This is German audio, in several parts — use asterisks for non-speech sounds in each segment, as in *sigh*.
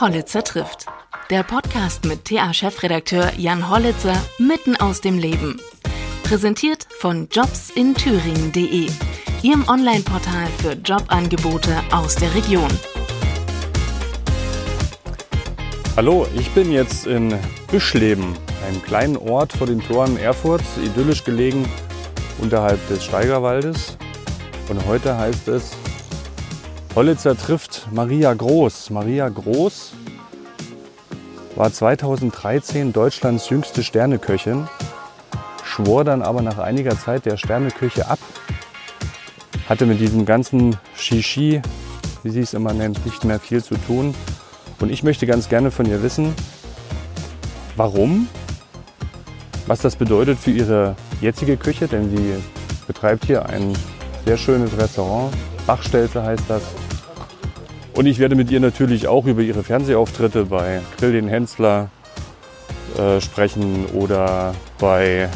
Hollitzer trifft. Der Podcast mit TA-Chefredakteur Jan Hollitzer mitten aus dem Leben. Präsentiert von jobsinthüringen.de, Ihrem Online-Portal für Jobangebote aus der Region. Hallo, ich bin jetzt in Büschleben, einem kleinen Ort vor den Toren Erfurts, idyllisch gelegen unterhalb des Steigerwaldes. Und heute heißt es Hollitzer trifft Maria Groß. Maria Groß war 2013 Deutschlands jüngste Sterneköchin, schwor dann aber nach einiger Zeit der Sterneküche ab, hatte mit diesem ganzen Shishi, wie sie es immer nennt, nicht mehr viel zu tun. Und ich möchte ganz gerne von ihr wissen, warum, was das bedeutet für ihre jetzige Küche, denn sie betreibt hier ein sehr schönes Restaurant. Bachstelze heißt das. Und ich werde mit ihr natürlich auch über ihre Fernsehauftritte bei Grill den Hensler äh, sprechen oder bei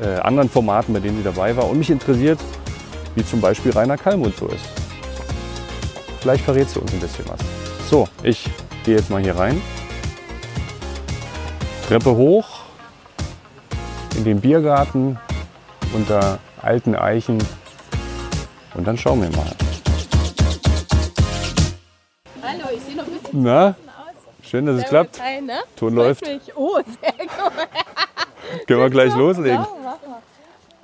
äh, anderen Formaten, bei denen sie dabei war. Und mich interessiert, wie zum Beispiel Rainer Kallmund so ist. Vielleicht verrät sie uns ein bisschen was. So, ich gehe jetzt mal hier rein. Treppe hoch in den Biergarten unter alten Eichen und dann schauen wir mal. Na, schön, dass es klappt. Hi, ne? Ton läuft. Oh, sehr gut. *laughs* Können wir gleich loslegen. Ja.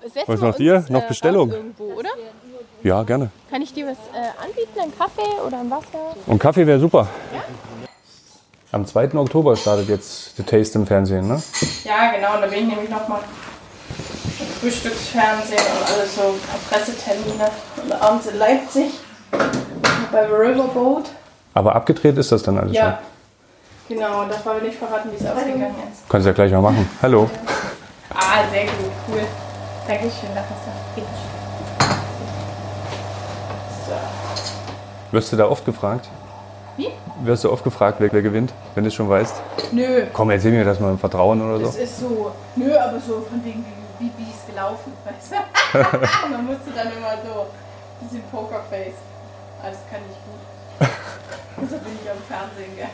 Setzen Was macht ihr? Noch äh, Bestellung? Irgendwo? Ja, gerne. Kann ich dir was äh, anbieten? Einen Kaffee oder ein Wasser? Und Kaffee wäre super. Am 2. Oktober startet jetzt The Taste im Fernsehen, ne? Ja, genau. Und da bin ich nämlich nochmal im Frühstücksfernsehen und alles so Pressetermine. Und abends in Leipzig bei Riverboat. Aber abgedreht ist das dann alles Ja. Genau, und darf aber nicht verraten, wie es ausgegangen ist. schon. Kannst du ja gleich mal machen. Hallo. Ah, sehr gut, cool. Dankeschön, Larissa. So. Wirst du da oft gefragt? Wie? Wirst du oft gefragt, wer, wer gewinnt, wenn du es schon weißt? Nö, Komm, erzähl mir das mal im Vertrauen oder Es so. ist so, nö, aber so von wegen, wie, wie, wie ist gelaufen, *laughs* weißt du? *laughs* Und dann musst du dann immer so ein bisschen Pokerface. Ah, das kann ich gut. So bin ich am Fernsehen, gell?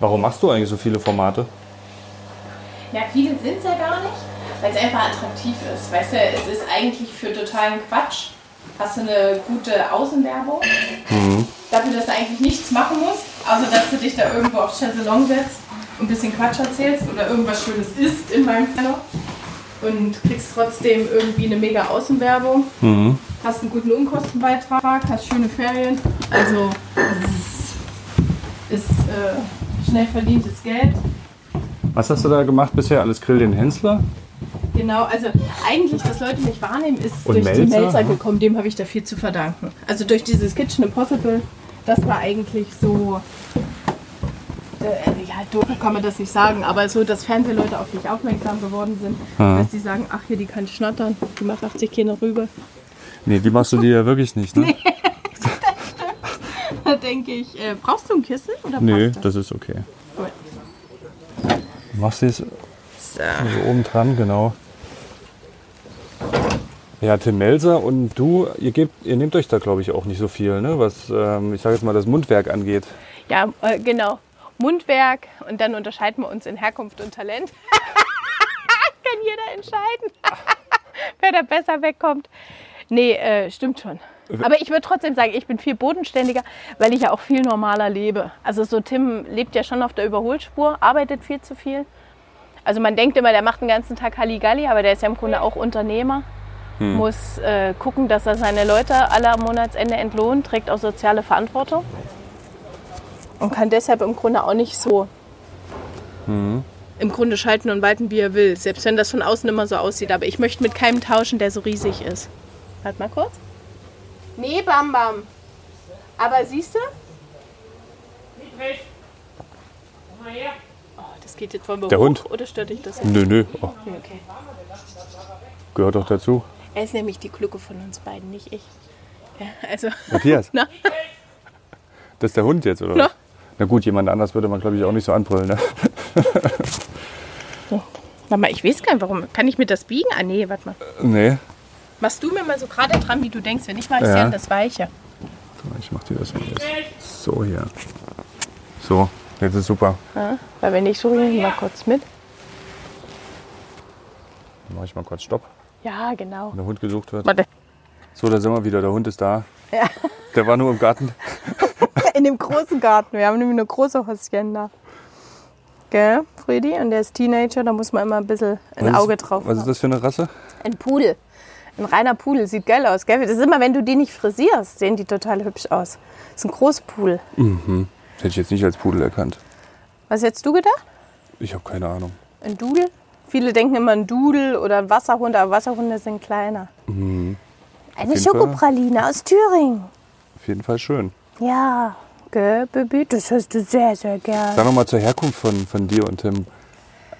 Warum machst du eigentlich so viele Formate? Ja, viele sind es ja gar nicht, weil es einfach attraktiv ist. Weißt du, es ist eigentlich für totalen Quatsch. Hast du eine gute Außenwerbung, dafür, dass du eigentlich nichts machen musst, außer dass du dich da irgendwo aufs Chaiselong setzt und ein bisschen Quatsch erzählst oder irgendwas Schönes isst in meinem Fall. Und kriegst trotzdem irgendwie eine mega Außenwerbung, hast einen guten Unkostenbeitrag, hast schöne Ferien. Also, es ist, ist äh, schnell verdientes Geld. Was hast du da gemacht bisher? Alles Grill den Hensler? Genau, also eigentlich, dass Leute mich wahrnehmen, ist Und durch die Melzer, Melzer ne? gekommen. Dem habe ich da viel zu verdanken. Also durch dieses Kitchen Impossible, das war eigentlich so, äh, ja, doof kann man das nicht sagen, aber so, dass Fernsehleute auf mich aufmerksam geworden sind, dass sie sagen, ach hier, die kann schnattern, die macht 80 Kinder rüber. Nee, die machst du dir ja wirklich nicht, ne? *laughs* *laughs* Da denke ich, äh, brauchst du ein Kissen oder Nee, das? das ist okay. Du machst es So. so oben dran, genau. Ja, Tim Melzer und du, ihr, gebt, ihr nehmt euch da, glaube ich, auch nicht so viel, ne? was, ähm, ich sage jetzt mal, das Mundwerk angeht. Ja, äh, genau. Mundwerk und dann unterscheiden wir uns in Herkunft und Talent. *laughs* Kann jeder entscheiden, *laughs* wer da besser wegkommt. Nee, äh, stimmt schon. Aber ich würde trotzdem sagen, ich bin viel bodenständiger, weil ich ja auch viel normaler lebe. Also so Tim lebt ja schon auf der Überholspur, arbeitet viel zu viel. Also man denkt immer, der macht den ganzen Tag Halligalli, aber der ist ja im Grunde auch Unternehmer. Muss äh, gucken, dass er seine Leute alle am Monatsende entlohnt, trägt auch soziale Verantwortung und kann deshalb im Grunde auch nicht so im Grunde schalten und walten, wie er will. Selbst wenn das von außen immer so aussieht. Aber ich möchte mit keinem tauschen, der so riesig ist. Warte mal kurz. Nee, Bam Bam. Aber siehst du? Oh, das geht jetzt von mir Der hoch, Hund. oder stört dich das jetzt? Nö, nö, oh, Okay. gehört doch dazu. Er ist nämlich die Kluge von uns beiden, nicht ich. Ja, also, Matthias, *laughs* na, das ist der Hund jetzt, oder? Na. Na gut, jemand anders würde man, glaube ich, auch nicht so anbrüllen. Ne? warte mal, ich weiß gar nicht, warum. Kann ich mir das biegen? Ah, nee, warte mal. Nee. Machst du mir mal so gerade dran, wie du denkst. Wenn nicht, mach ich Ja. das Weiche. So, ich mach dir das mal jetzt. So hier. So, jetzt ist super. Ja, weil wenn ich suche, ich mal kurz mit. Dann mache ich mal kurz Stopp, Ja, genau. wenn der Hund gesucht wird. Warte. So, da sind wir wieder. Der Hund ist da. Ja. Der war nur im Garten. *laughs* In dem großen Garten. Wir haben nämlich eine große Hacienda. Gell, Friedi? Und der ist Teenager, da muss man immer ein bisschen ein Was ist- Auge drauf Was ist das für eine Rasse? Ein Pudel. Ein reiner Pudel. Sieht geil aus, gell? Das ist immer, wenn du die nicht frisierst, sehen die total hübsch aus. Das ist ein Großpudel. Das hätte ich jetzt nicht als Pudel erkannt. Was hättest du gedacht? Ich habe keine Ahnung. Ein Dudel? Viele denken immer ein Dudel oder ein Wasserhund, aber Wasserhunde sind kleiner. Eine Mhm. Jeden Schokopraline aus Thüringen. Auf jeden Fall schön. Ja, gell, Baby? Das hörst du sehr, sehr gern. Sag noch mal zur Herkunft von, von dir und Tim.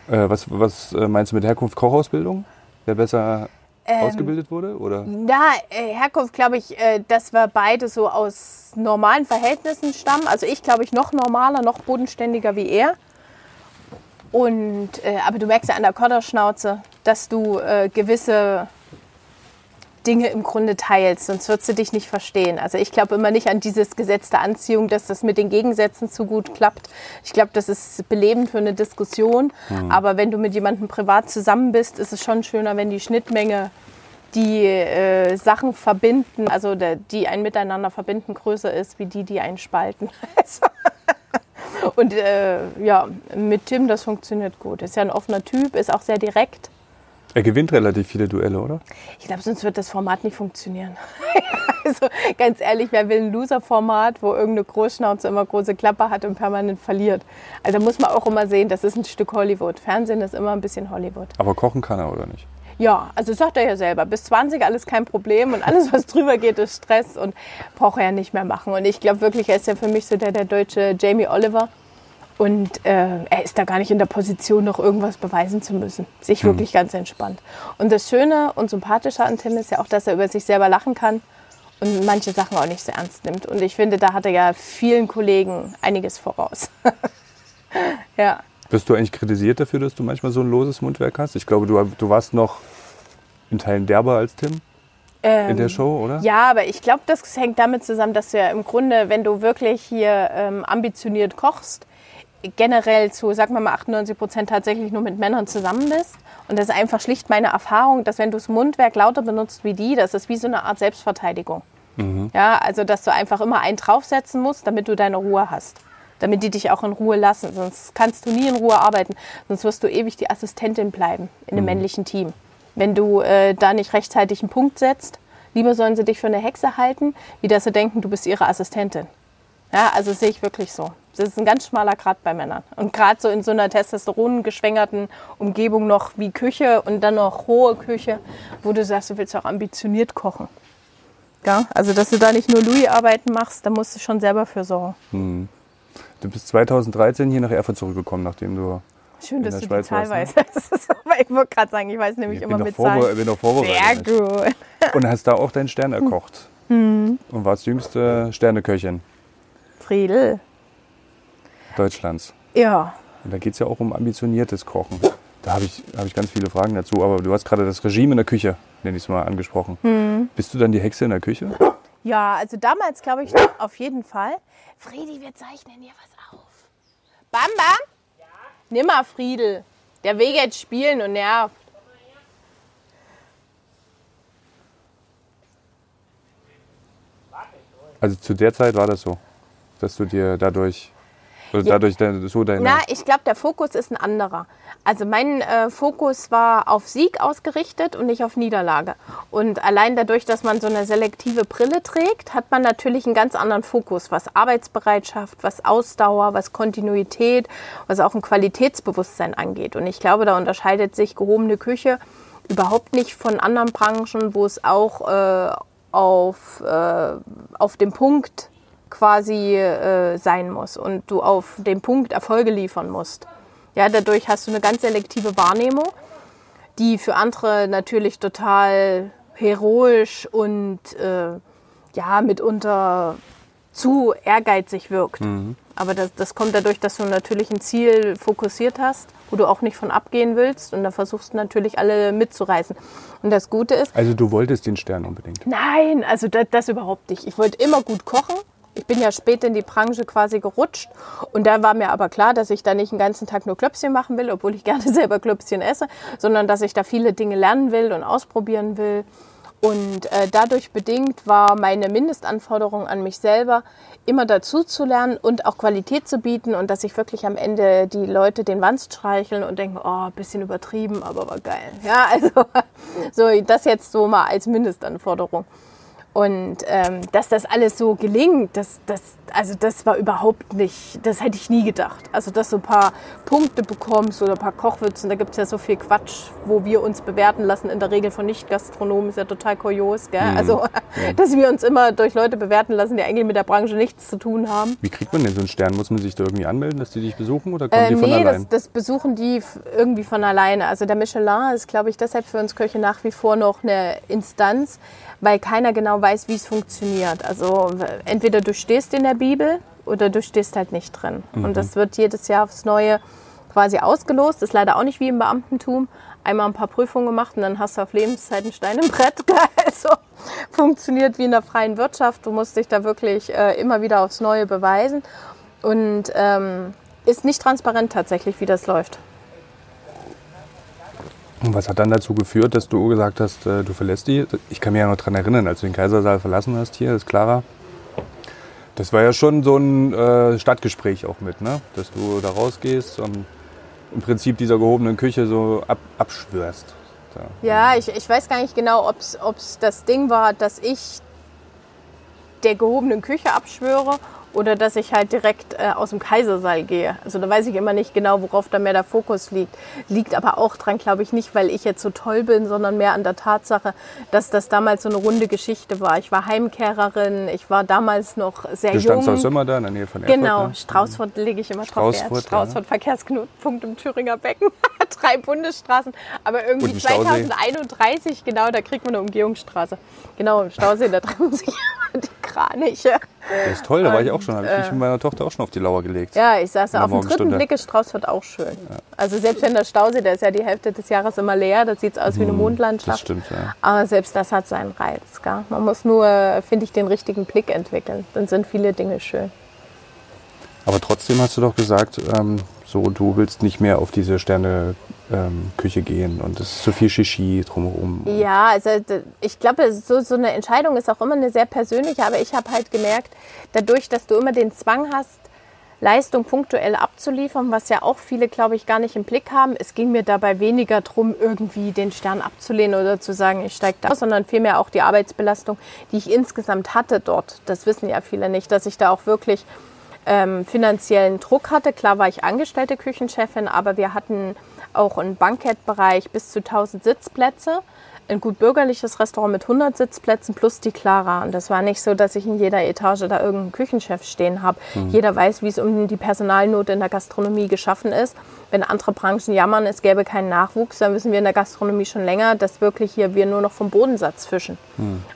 Äh, was was äh, meinst du mit Herkunft? Kochausbildung? Wer besser Ähm, ausgebildet wurde? Oder? Na, äh, Herkunft glaube ich, äh, dass wir beide so aus normalen Verhältnissen stammen. Also ich glaube ich noch normaler, noch bodenständiger wie er. Und äh, aber du merkst ja an der Kodderschnauze, dass du äh, gewisse Dinge im Grunde teilst, sonst würdest du dich nicht verstehen. Also ich glaube immer nicht an dieses Gesetz der Anziehung, dass das mit den Gegensätzen zu gut klappt. Ich glaube, das ist belebend für eine Diskussion. Aber wenn du mit jemandem privat zusammen bist, ist es schon schöner, wenn die Schnittmenge die äh, Sachen verbinden, also der, die ein Miteinander verbinden, größer ist wie die, die einen spalten. *laughs* Also, Und äh, ja, mit Tim, das funktioniert gut. Ist ja ein offener Typ, ist auch sehr direkt. Er gewinnt relativ viele Duelle, oder? Ich glaube, sonst wird das Format nicht funktionieren. *laughs* also ganz ehrlich, wer will ein Loser-Format, wo irgendeine Großschnauze immer große Klappe hat und permanent verliert? Also da muss man auch immer sehen, das ist ein Stück Hollywood. Fernsehen ist immer ein bisschen Hollywood. Aber kochen kann er, oder nicht? Ja, also sagt er ja selber, bis 20 alles kein Problem und alles, was *laughs* drüber geht, ist Stress und braucht er ja nicht mehr machen. Und ich glaube wirklich, er ist ja für mich so der, der deutsche Jamie Oliver. Und äh, er ist da gar nicht in der Position, noch irgendwas beweisen zu müssen. Sich wirklich ganz entspannt. Und das Schöne und Sympathische an Tim ist ja auch, dass er über sich selber lachen kann und manche Sachen auch nicht so ernst nimmt. Und ich finde, da hat er ja vielen Kollegen einiges voraus. *laughs* ja. Wirst du eigentlich kritisiert dafür, dass du manchmal so ein loses Mundwerk hast? Ich glaube, du, du warst noch in Teilen derber als Tim in der Show, oder? Ähm, Ja, aber ich glaube, das hängt damit zusammen, dass du ja im Grunde, wenn du wirklich hier ähm, ambitioniert kochst, generell zu, sagen wir mal, 98 Prozent tatsächlich nur mit Männern zusammen bist. Und das ist einfach schlicht meine Erfahrung, dass wenn du das Mundwerk lauter benutzt wie die, das ist wie so eine Art Selbstverteidigung. Ja, also dass du einfach immer einen draufsetzen musst, damit du deine Ruhe hast. Damit die dich auch in Ruhe lassen. Sonst kannst du nie in Ruhe arbeiten. Sonst wirst du ewig die Assistentin bleiben in einem männlichen Team. Wenn du äh, da nicht rechtzeitig einen Punkt setzt, lieber sollen sie dich für eine Hexe halten, wie dass sie denken, du bist ihre Assistentin. Ja, also sehe ich wirklich so. Das ist ein ganz schmaler Grad bei Männern. Und gerade so in so einer testosterongeschwängerten Umgebung noch wie Küche und dann noch hohe Küche, wo du sagst, du willst auch ambitioniert kochen. Ja, also dass du da nicht nur Louis-Arbeiten machst, da musst du schon selber für sorgen. Du bist 2013 hier nach Erfurt zurückgekommen, nachdem du. Schön, In dass der du die Schweiz Zahl warst, weißt. *laughs* Aber ich wollte gerade sagen, ich weiß nämlich Ich immer mit Zahlen. bin doch vorbereitet. Sehr gut. *laughs* Und hast da auch deinen Stern erkocht. Hm. Und warst jüngste Sterneköchin Friedel. Deutschlands. Ja. Und da geht es ja auch um ambitioniertes Kochen. Da habe ich, hab ich ganz viele Fragen dazu. Aber du hast gerade das Regime in der Küche, nenne ich es mal, angesprochen. Hm. Bist du dann die Hexe in der Küche? Ja, also damals glaube ich auf jeden Fall. Friedi, wir zeichnen hier was auf. Bam, bam? Ja. Nimm mal, Friedel. Der will jetzt spielen und nervt. Also zu der Zeit war das so, dass du dir dadurch, oder dadurch de- so deine. Na, ich glaube, der Fokus ist ein anderer. Also mein äh, Fokus war auf Sieg ausgerichtet und nicht auf Niederlage. Und allein dadurch, dass man so eine selektive Brille trägt, hat man natürlich einen ganz anderen Fokus, was Arbeitsbereitschaft, was Ausdauer, was Kontinuität, was auch ein Qualitätsbewusstsein angeht. Und ich glaube, da unterscheidet sich gehobene Küche überhaupt nicht von anderen Branchen, wo es auch äh, auf, äh, auf dem Punkt quasi äh, sein muss und du auf den Punkt Erfolge liefern musst. Ja, dadurch hast du eine ganz selektive Wahrnehmung, die für andere natürlich total heroisch und äh, ja mitunter zu ehrgeizig wirkt. Aber das, das kommt dadurch, dass du natürlich ein Ziel fokussiert hast, wo du auch nicht von abgehen willst. Und da versuchst du natürlich alle mitzureißen. Und das Gute ist, Also du wolltest den Stern unbedingt. Nein, also das, das überhaupt nicht. Ich wollte immer gut kochen. Ich bin ja später in die Branche quasi gerutscht. Und da war mir aber klar, dass ich da nicht den ganzen Tag nur Klöpschen machen will, obwohl ich *laughs* gerne selber Klöpschen esse, sondern dass ich da viele Dinge lernen will und ausprobieren will. Und äh, dadurch bedingt war meine Mindestanforderung an mich selber, immer dazu zu lernen und auch Qualität zu bieten und dass ich wirklich am Ende die Leute den Wanst streicheln und denken, oh, bisschen übertrieben, aber war geil. Ja, *laughs* also so das jetzt so mal als Mindestanforderung. Und ähm, dass das alles so gelingt, das, das, also das war überhaupt nicht, das hätte ich nie gedacht. Also dass du ein paar Punkte bekommst oder ein paar Kochwürzen, da gibt es ja so viel Quatsch, wo wir uns bewerten lassen, in der Regel von Nicht-Gastronomen, ist ja total kurios. Gell? Also, *laughs* dass wir uns immer durch Leute bewerten lassen, die eigentlich mit der Branche nichts zu tun haben. Wie kriegt man denn so einen Stern? Muss man sich da irgendwie anmelden, dass die dich besuchen oder kommen Äh, die von nee, das, allein? das besuchen die irgendwie von alleine. Also der Michelin ist, glaube ich, deshalb für uns Köche nach wie vor noch eine Instanz, weil keiner genau weiß, wie es funktioniert. Also entweder du stehst in der Bibel oder du stehst halt nicht drin. Und das wird jedes Jahr aufs Neue quasi ausgelost. Ist leider auch nicht wie im Beamtentum. Einmal ein paar Prüfungen gemacht und dann hast du auf Lebenszeit einen Stein im Brett. *laughs* Also funktioniert wie in der freien Wirtschaft. Du musst dich da wirklich äh, immer wieder aufs Neue beweisen. Und ähm, ist nicht transparent tatsächlich, wie das läuft. Und was hat dann dazu geführt, dass du gesagt hast, äh, du verlässt die? Ich kann mich ja noch daran erinnern, als du den Kaisersaal verlassen hast hier, ist Clara. Das war ja schon so ein äh, Stadtgespräch auch mit, ne? Dass du da rausgehst und im Prinzip dieser gehobenen Küche so ab, abschwörst. Ja, ich, ich weiß gar nicht genau, ob es das Ding war, dass ich der gehobenen Küche abschwöre oder dass ich halt direkt äh, aus dem Kaisersaal gehe. Also da weiß ich immer nicht genau, worauf da mehr der Fokus liegt. Liegt aber auch dran, glaube ich, nicht, weil ich jetzt so toll bin, sondern mehr an der Tatsache, dass das damals so eine runde Geschichte war. Ich war Heimkehrerin, ich war damals noch sehr Du standst jung. aus Immer da in der Nähe von Erfurt. Genau, ne? Straußfurt lege ich immer drauf Straußfurt, ja. Straußfurt, Verkehrsknotenpunkt im Thüringer Becken. *laughs* Drei Bundesstraßen. Aber irgendwie Und ein Stausee. 2031, genau, da kriegt man eine Umgehungsstraße. Genau, im Stausee, da treffen sich immer *laughs* die Kraniche. Das ist toll, da war ich auch schon. Habe ich mich mit meiner Tochter auch schon auf die Lauer gelegt. äh, Ja, ich saß da auf dem dritten. Blick, ist Straußfurt auch schön. Also selbst wenn der Stausee, der ist ja die Hälfte des Jahres immer leer, das sieht aus wie eine Das Mondlandschaft. stimmt, ja. Aber selbst das hat seinen Reiz. Gell? Man muss nur, finde ich, den richtigen Blick entwickeln. Dann sind viele Dinge schön. Aber trotzdem hast du doch gesagt, ähm, so du willst nicht mehr auf diese Sterne ähm, Küche gehen und es ist zu viel Shishi drumherum. Ja, also ich glaube, so, so eine Entscheidung ist auch immer eine sehr persönliche, aber ich habe halt gemerkt, dadurch, dass du immer den Zwang hast, Leistung punktuell abzuliefern, was ja auch viele, glaube ich, gar nicht im Blick haben. Es ging mir dabei weniger darum, irgendwie den Stern abzulehnen oder zu sagen, ich steige da aus, sondern vielmehr auch die Arbeitsbelastung, die ich insgesamt hatte dort. Das wissen ja viele nicht, dass ich da auch wirklich ähm, finanziellen Druck hatte. Klar war ich angestellte Küchenchefin, aber wir hatten auch einen Bankettbereich bis zu 1000 Sitzplätze. Ein gut bürgerliches Restaurant mit 100 Sitzplätzen plus die Clara. Und das war nicht so, dass ich in jeder Etage da irgendeinen Küchenchef stehen habe. Jeder weiß, wie es um die Personalnot in der Gastronomie geschaffen ist. Wenn andere Branchen jammern, es gäbe keinen Nachwuchs, dann wissen wir in der Gastronomie schon länger, dass wirklich hier wir nur noch vom Bodensatz fischen.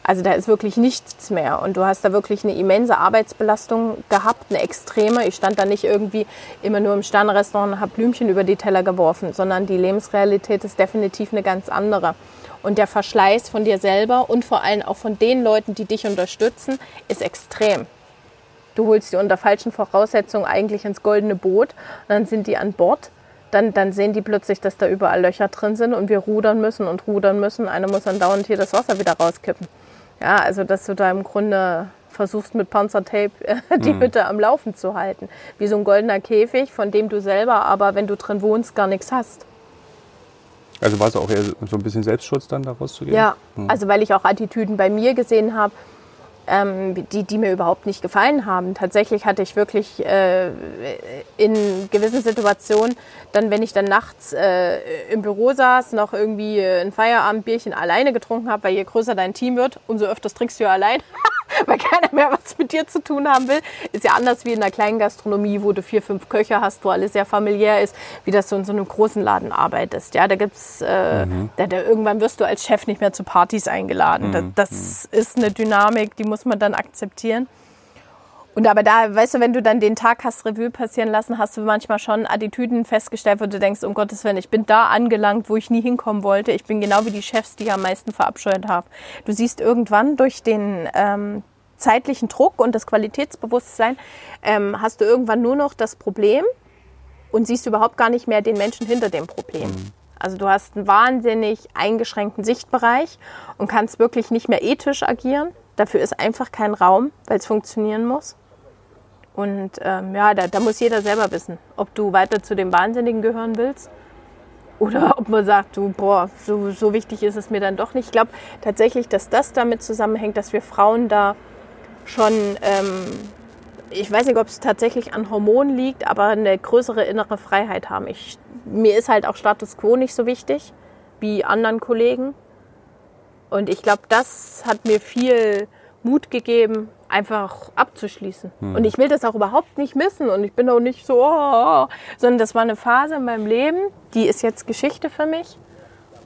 Also da ist wirklich nichts mehr. Und du hast da wirklich eine immense Arbeitsbelastung gehabt, eine extreme. Ich stand da nicht irgendwie immer nur im Sternrestaurant und habe Blümchen über die Teller geworfen, sondern die Lebensrealität ist definitiv eine ganz andere. Und der Verschleiß von dir selber und vor allem auch von den Leuten, die dich unterstützen, ist extrem. Du holst die unter falschen Voraussetzungen eigentlich ins goldene Boot und dann sind die an Bord. Dann, dann sehen die plötzlich, dass da überall Löcher drin sind und wir rudern müssen und rudern müssen. Einer muss dann dauernd hier das Wasser wieder rauskippen. Ja, also dass du da im Grunde versuchst mit Panzertape äh, *laughs* die Hütte am Laufen zu halten. Wie so ein goldener Käfig, von dem du selber aber, wenn du drin wohnst, gar nichts hast. Also war es auch eher so ein bisschen Selbstschutz dann da rauszugehen? Ja, also weil ich auch Attitüden bei mir gesehen habe, ähm, die, die mir überhaupt nicht gefallen haben. Tatsächlich hatte ich wirklich äh, in gewissen Situationen, dann wenn ich dann nachts äh, im Büro saß, noch irgendwie äh, ein Feierabendbierchen alleine getrunken habe, weil je größer dein Team wird, umso öfters trinkst du ja allein. *laughs* weil keiner mehr was mit dir zu tun haben will. Ist ja anders wie in einer kleinen Gastronomie, wo du vier, fünf Köche hast, wo alles sehr familiär ist, wie das du in so einem großen Laden arbeitest. Ja, da gibt's, äh, da, da, irgendwann wirst du als Chef nicht mehr zu Partys eingeladen. Das, das ist eine Dynamik, die muss man dann akzeptieren. Und aber da, weißt du, wenn du dann den Tag hast Revue passieren lassen, hast du manchmal schon Attitüden festgestellt, wo du denkst, um Gottes Willen, ich bin da angelangt, wo ich nie hinkommen wollte. Ich bin genau wie die Chefs, die ich am meisten verabscheut habe. Du siehst irgendwann durch den ähm, zeitlichen Druck und das Qualitätsbewusstsein, ähm, hast du irgendwann nur noch das Problem und siehst überhaupt gar nicht mehr den Menschen hinter dem Problem. Mhm. Also du hast einen wahnsinnig eingeschränkten Sichtbereich und kannst wirklich nicht mehr ethisch agieren. Dafür ist einfach kein Raum, weil es funktionieren muss. Und ähm, ja, da, da, muss jeder selber wissen, ob du weiter zu den Wahnsinnigen gehören willst oder *laughs* ob man sagt, du, boah, so, so wichtig ist es mir dann doch nicht. Ich glaube tatsächlich, dass das damit zusammenhängt, dass wir Frauen da schon, ähm, ich weiß nicht, ob es tatsächlich an Hormonen liegt, aber eine größere innere Freiheit haben. Ich, mir ist halt auch Status quo nicht so wichtig wie anderen Kollegen. Und ich glaube, das hat mir viel Mut gegeben, einfach abzuschließen. Hm. Und ich will das auch überhaupt nicht missen. Und ich bin auch nicht so, oh, sondern das war eine Phase in meinem Leben, die ist jetzt Geschichte für mich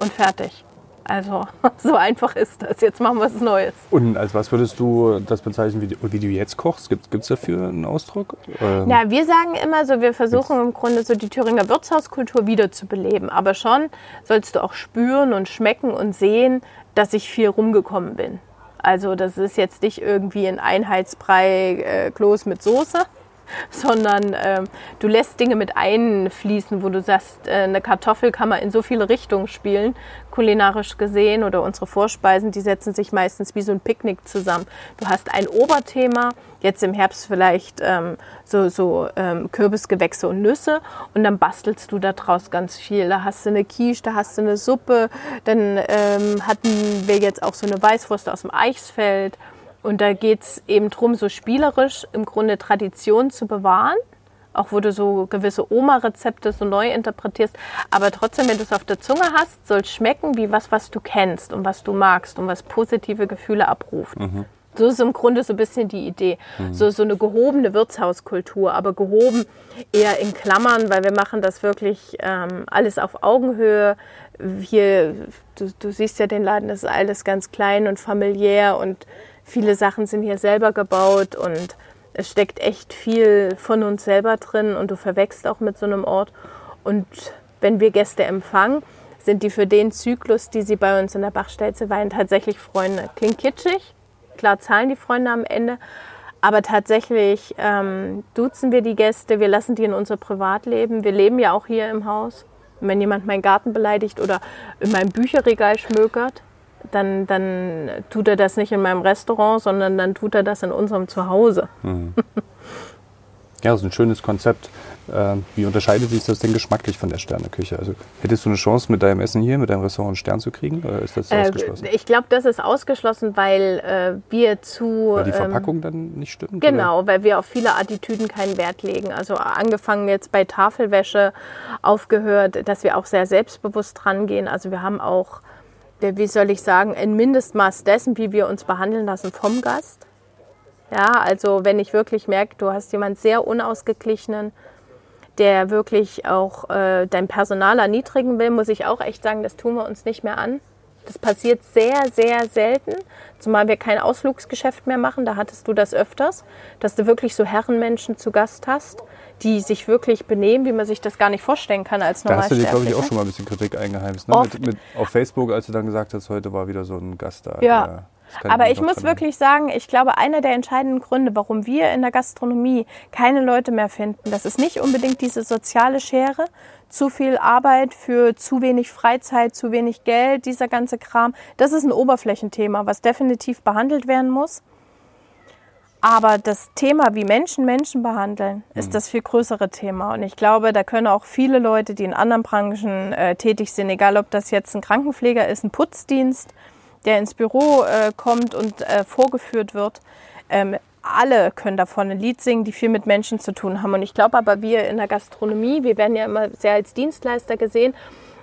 und fertig. Also *laughs* so einfach ist das. Jetzt machen wir was Neues. Und als was würdest du das bezeichnen, wie, wie du jetzt kochst? Gibt es dafür einen Ausdruck? Ähm ja, wir sagen immer so, wir versuchen im Grunde so die Thüringer Wirtshauskultur wiederzubeleben. Aber schon sollst du auch spüren und schmecken und sehen, dass ich viel rumgekommen bin. Also das ist jetzt nicht irgendwie ein Einheitsbrei äh, mit Soße, *laughs* sondern ähm, du lässt Dinge mit einfließen, wo du sagst, äh, eine Kartoffel kann man in so viele Richtungen spielen, kulinarisch gesehen, oder unsere Vorspeisen, die setzen sich meistens wie so ein Picknick zusammen. Du hast ein Oberthema, jetzt im Herbst vielleicht ähm, so, so ähm, Kürbisgewächse und Nüsse und dann bastelst du daraus ganz viel. Da hast du eine Quiche, da hast du eine Suppe, dann ähm, hatten wir jetzt auch so eine Weißwurst aus dem Eichsfeld und da geht es eben darum, so spielerisch im Grunde Tradition zu bewahren. Auch wo du so gewisse Oma-Rezepte so neu interpretierst. Aber trotzdem, wenn du es auf der Zunge hast, soll es schmecken wie was, was du kennst und was du magst und was positive Gefühle abruft. Mhm. So ist im Grunde so ein bisschen die Idee. Mhm. So, so eine gehobene Wirtshauskultur, aber gehoben eher in Klammern, weil wir machen das wirklich ähm, alles auf Augenhöhe. Hier, du, du siehst ja den Laden, das ist alles ganz klein und familiär und Viele Sachen sind hier selber gebaut und es steckt echt viel von uns selber drin und du verwächst auch mit so einem Ort. Und wenn wir Gäste empfangen, sind die für den Zyklus, die sie bei uns in der Bachstelze weihen, tatsächlich Freunde. Klingt kitschig, klar zahlen die Freunde am Ende, aber tatsächlich ähm, duzen wir die Gäste, wir lassen die in unser Privatleben. Wir leben ja auch hier im Haus. Und wenn jemand meinen Garten beleidigt oder in meinem Bücherregal schmökert, dann, dann tut er das nicht in meinem Restaurant, sondern dann tut er das in unserem Zuhause. Mhm. Ja, das ist ein schönes Konzept. Ähm, wie unterscheidet sich das denn geschmacklich von der Sterneküche? Also hättest du eine Chance, mit deinem Essen hier, mit deinem Restaurant einen Stern zu kriegen? Oder ist das äh, ausgeschlossen? Ich glaube, das ist ausgeschlossen, weil äh, wir zu. Weil die ähm, Verpackung ähm, dann nicht stimmt? Genau, oder? weil wir auf viele Attitüden keinen Wert legen. Also angefangen jetzt bei Tafelwäsche, aufgehört, dass wir auch sehr selbstbewusst dran gehen. Also wir haben auch wie soll ich sagen, ein Mindestmaß dessen, wie wir uns behandeln lassen vom Gast. Ja, also wenn ich wirklich merke, du hast jemand sehr unausgeglichenen, der wirklich auch äh, dein Personal erniedrigen will, muss ich auch echt sagen, das tun wir uns nicht mehr an. Das passiert sehr, sehr selten, zumal wir kein Ausflugsgeschäft mehr machen. Da hattest du das öfters, dass du wirklich so Herrenmenschen zu Gast hast, die sich wirklich benehmen, wie man sich das gar nicht vorstellen kann als. Da hast du dir, glaube ich, auch schon mal ein bisschen Kritik eingeheimst. Ne? Mit, mit, auf Facebook, als du dann gesagt hast, heute war wieder so ein Gast da. Ja. Aber ich muss wirklich sagen, ich glaube, einer der entscheidenden Gründe, warum wir in der Gastronomie keine Leute mehr finden, das ist nicht unbedingt diese soziale Schere, zu viel Arbeit für zu wenig Freizeit, zu wenig Geld, dieser ganze Kram. Das ist ein Oberflächenthema, was definitiv behandelt werden muss. Aber das Thema, wie Menschen Menschen behandeln, ist mhm. das viel größere Thema. Und ich glaube, da können auch viele Leute, die in anderen Branchen äh, tätig sind, egal ob das jetzt ein Krankenpfleger ist, ein Putzdienst, der ins Büro äh, kommt und äh, vorgeführt wird, ähm, alle können davon ein Lied singen, die viel mit Menschen zu tun haben. Und ich glaube aber, wir in der Gastronomie, wir werden ja immer sehr als Dienstleister gesehen.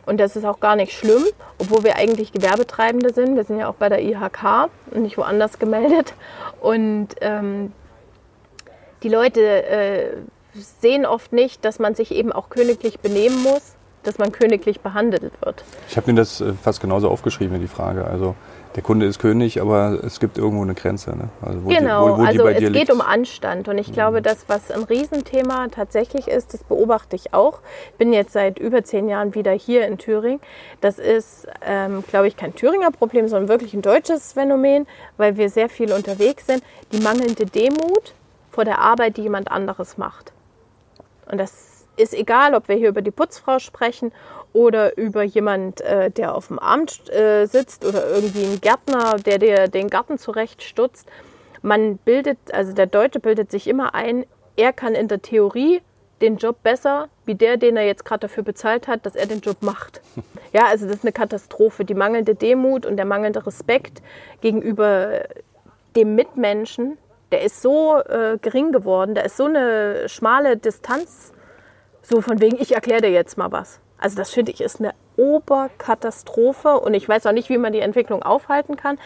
Und das ist auch gar nicht schlimm, obwohl wir eigentlich Gewerbetreibende sind. Wir sind ja auch bei der IHK und nicht woanders gemeldet. Und ähm, die Leute äh, sehen oft nicht, dass man sich eben auch königlich benehmen muss. Dass man königlich behandelt wird. Ich habe mir das äh, fast genauso aufgeschrieben, die Frage. Also der Kunde ist König, aber es gibt irgendwo eine Grenze. Ne? Also wo genau, die, wo, wo also es geht liegt. um Anstand. Und ich glaube, mhm. das, was ein Riesenthema tatsächlich ist, das beobachte ich auch. Bin jetzt seit über zehn Jahren wieder hier in Thüringen. Das ist, ähm, glaube ich, kein Thüringer Problem, sondern wirklich ein deutsches Phänomen, weil wir sehr viel unterwegs sind. Die mangelnde Demut vor der Arbeit, die jemand anderes macht. Und das ist egal, ob wir hier über die Putzfrau sprechen oder über jemand, äh, der auf dem Amt äh, sitzt oder irgendwie ein Gärtner, der dir den Garten zurechtstutzt. Man bildet, also der Deutsche bildet sich immer ein, er kann in der Theorie den Job besser wie der, den er jetzt gerade dafür bezahlt hat, dass er den Job macht. *laughs* Ja, also das ist eine Katastrophe. Die mangelnde Demut und der mangelnde Respekt gegenüber dem Mitmenschen, der ist so äh, gering geworden, da ist so eine schmale Distanz, so von wegen, ich erkläre dir jetzt mal was. Also das finde ich ist eine Oberkatastrophe und ich weiß auch nicht, wie man die Entwicklung aufhalten kann.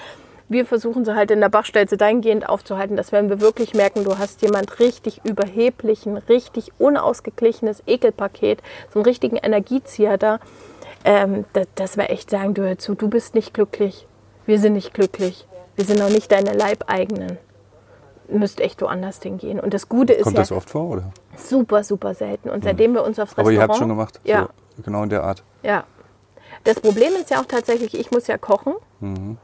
Wir versuchen sie halt in der Bachstelze dahingehend aufzuhalten, dass wenn wir wirklich merken, du hast jemand richtig überheblichen, richtig unausgeglichenes Ekelpaket, so einen richtigen Energiezieher da, ähm, dass, dass wir echt sagen, du hör zu, du bist nicht glücklich, wir sind nicht glücklich, wir sind auch nicht deine Leibeigenen müsst echt woanders hingehen. Und das Gute ist Kommt ja, das oft vor, oder? Super, super selten. Und seitdem hm. wir uns aufs Restaurant... Aber ihr habt es schon gemacht? Ja. So, genau in der Art? Ja. Das Problem ist ja auch tatsächlich, ich muss ja kochen. Mhm.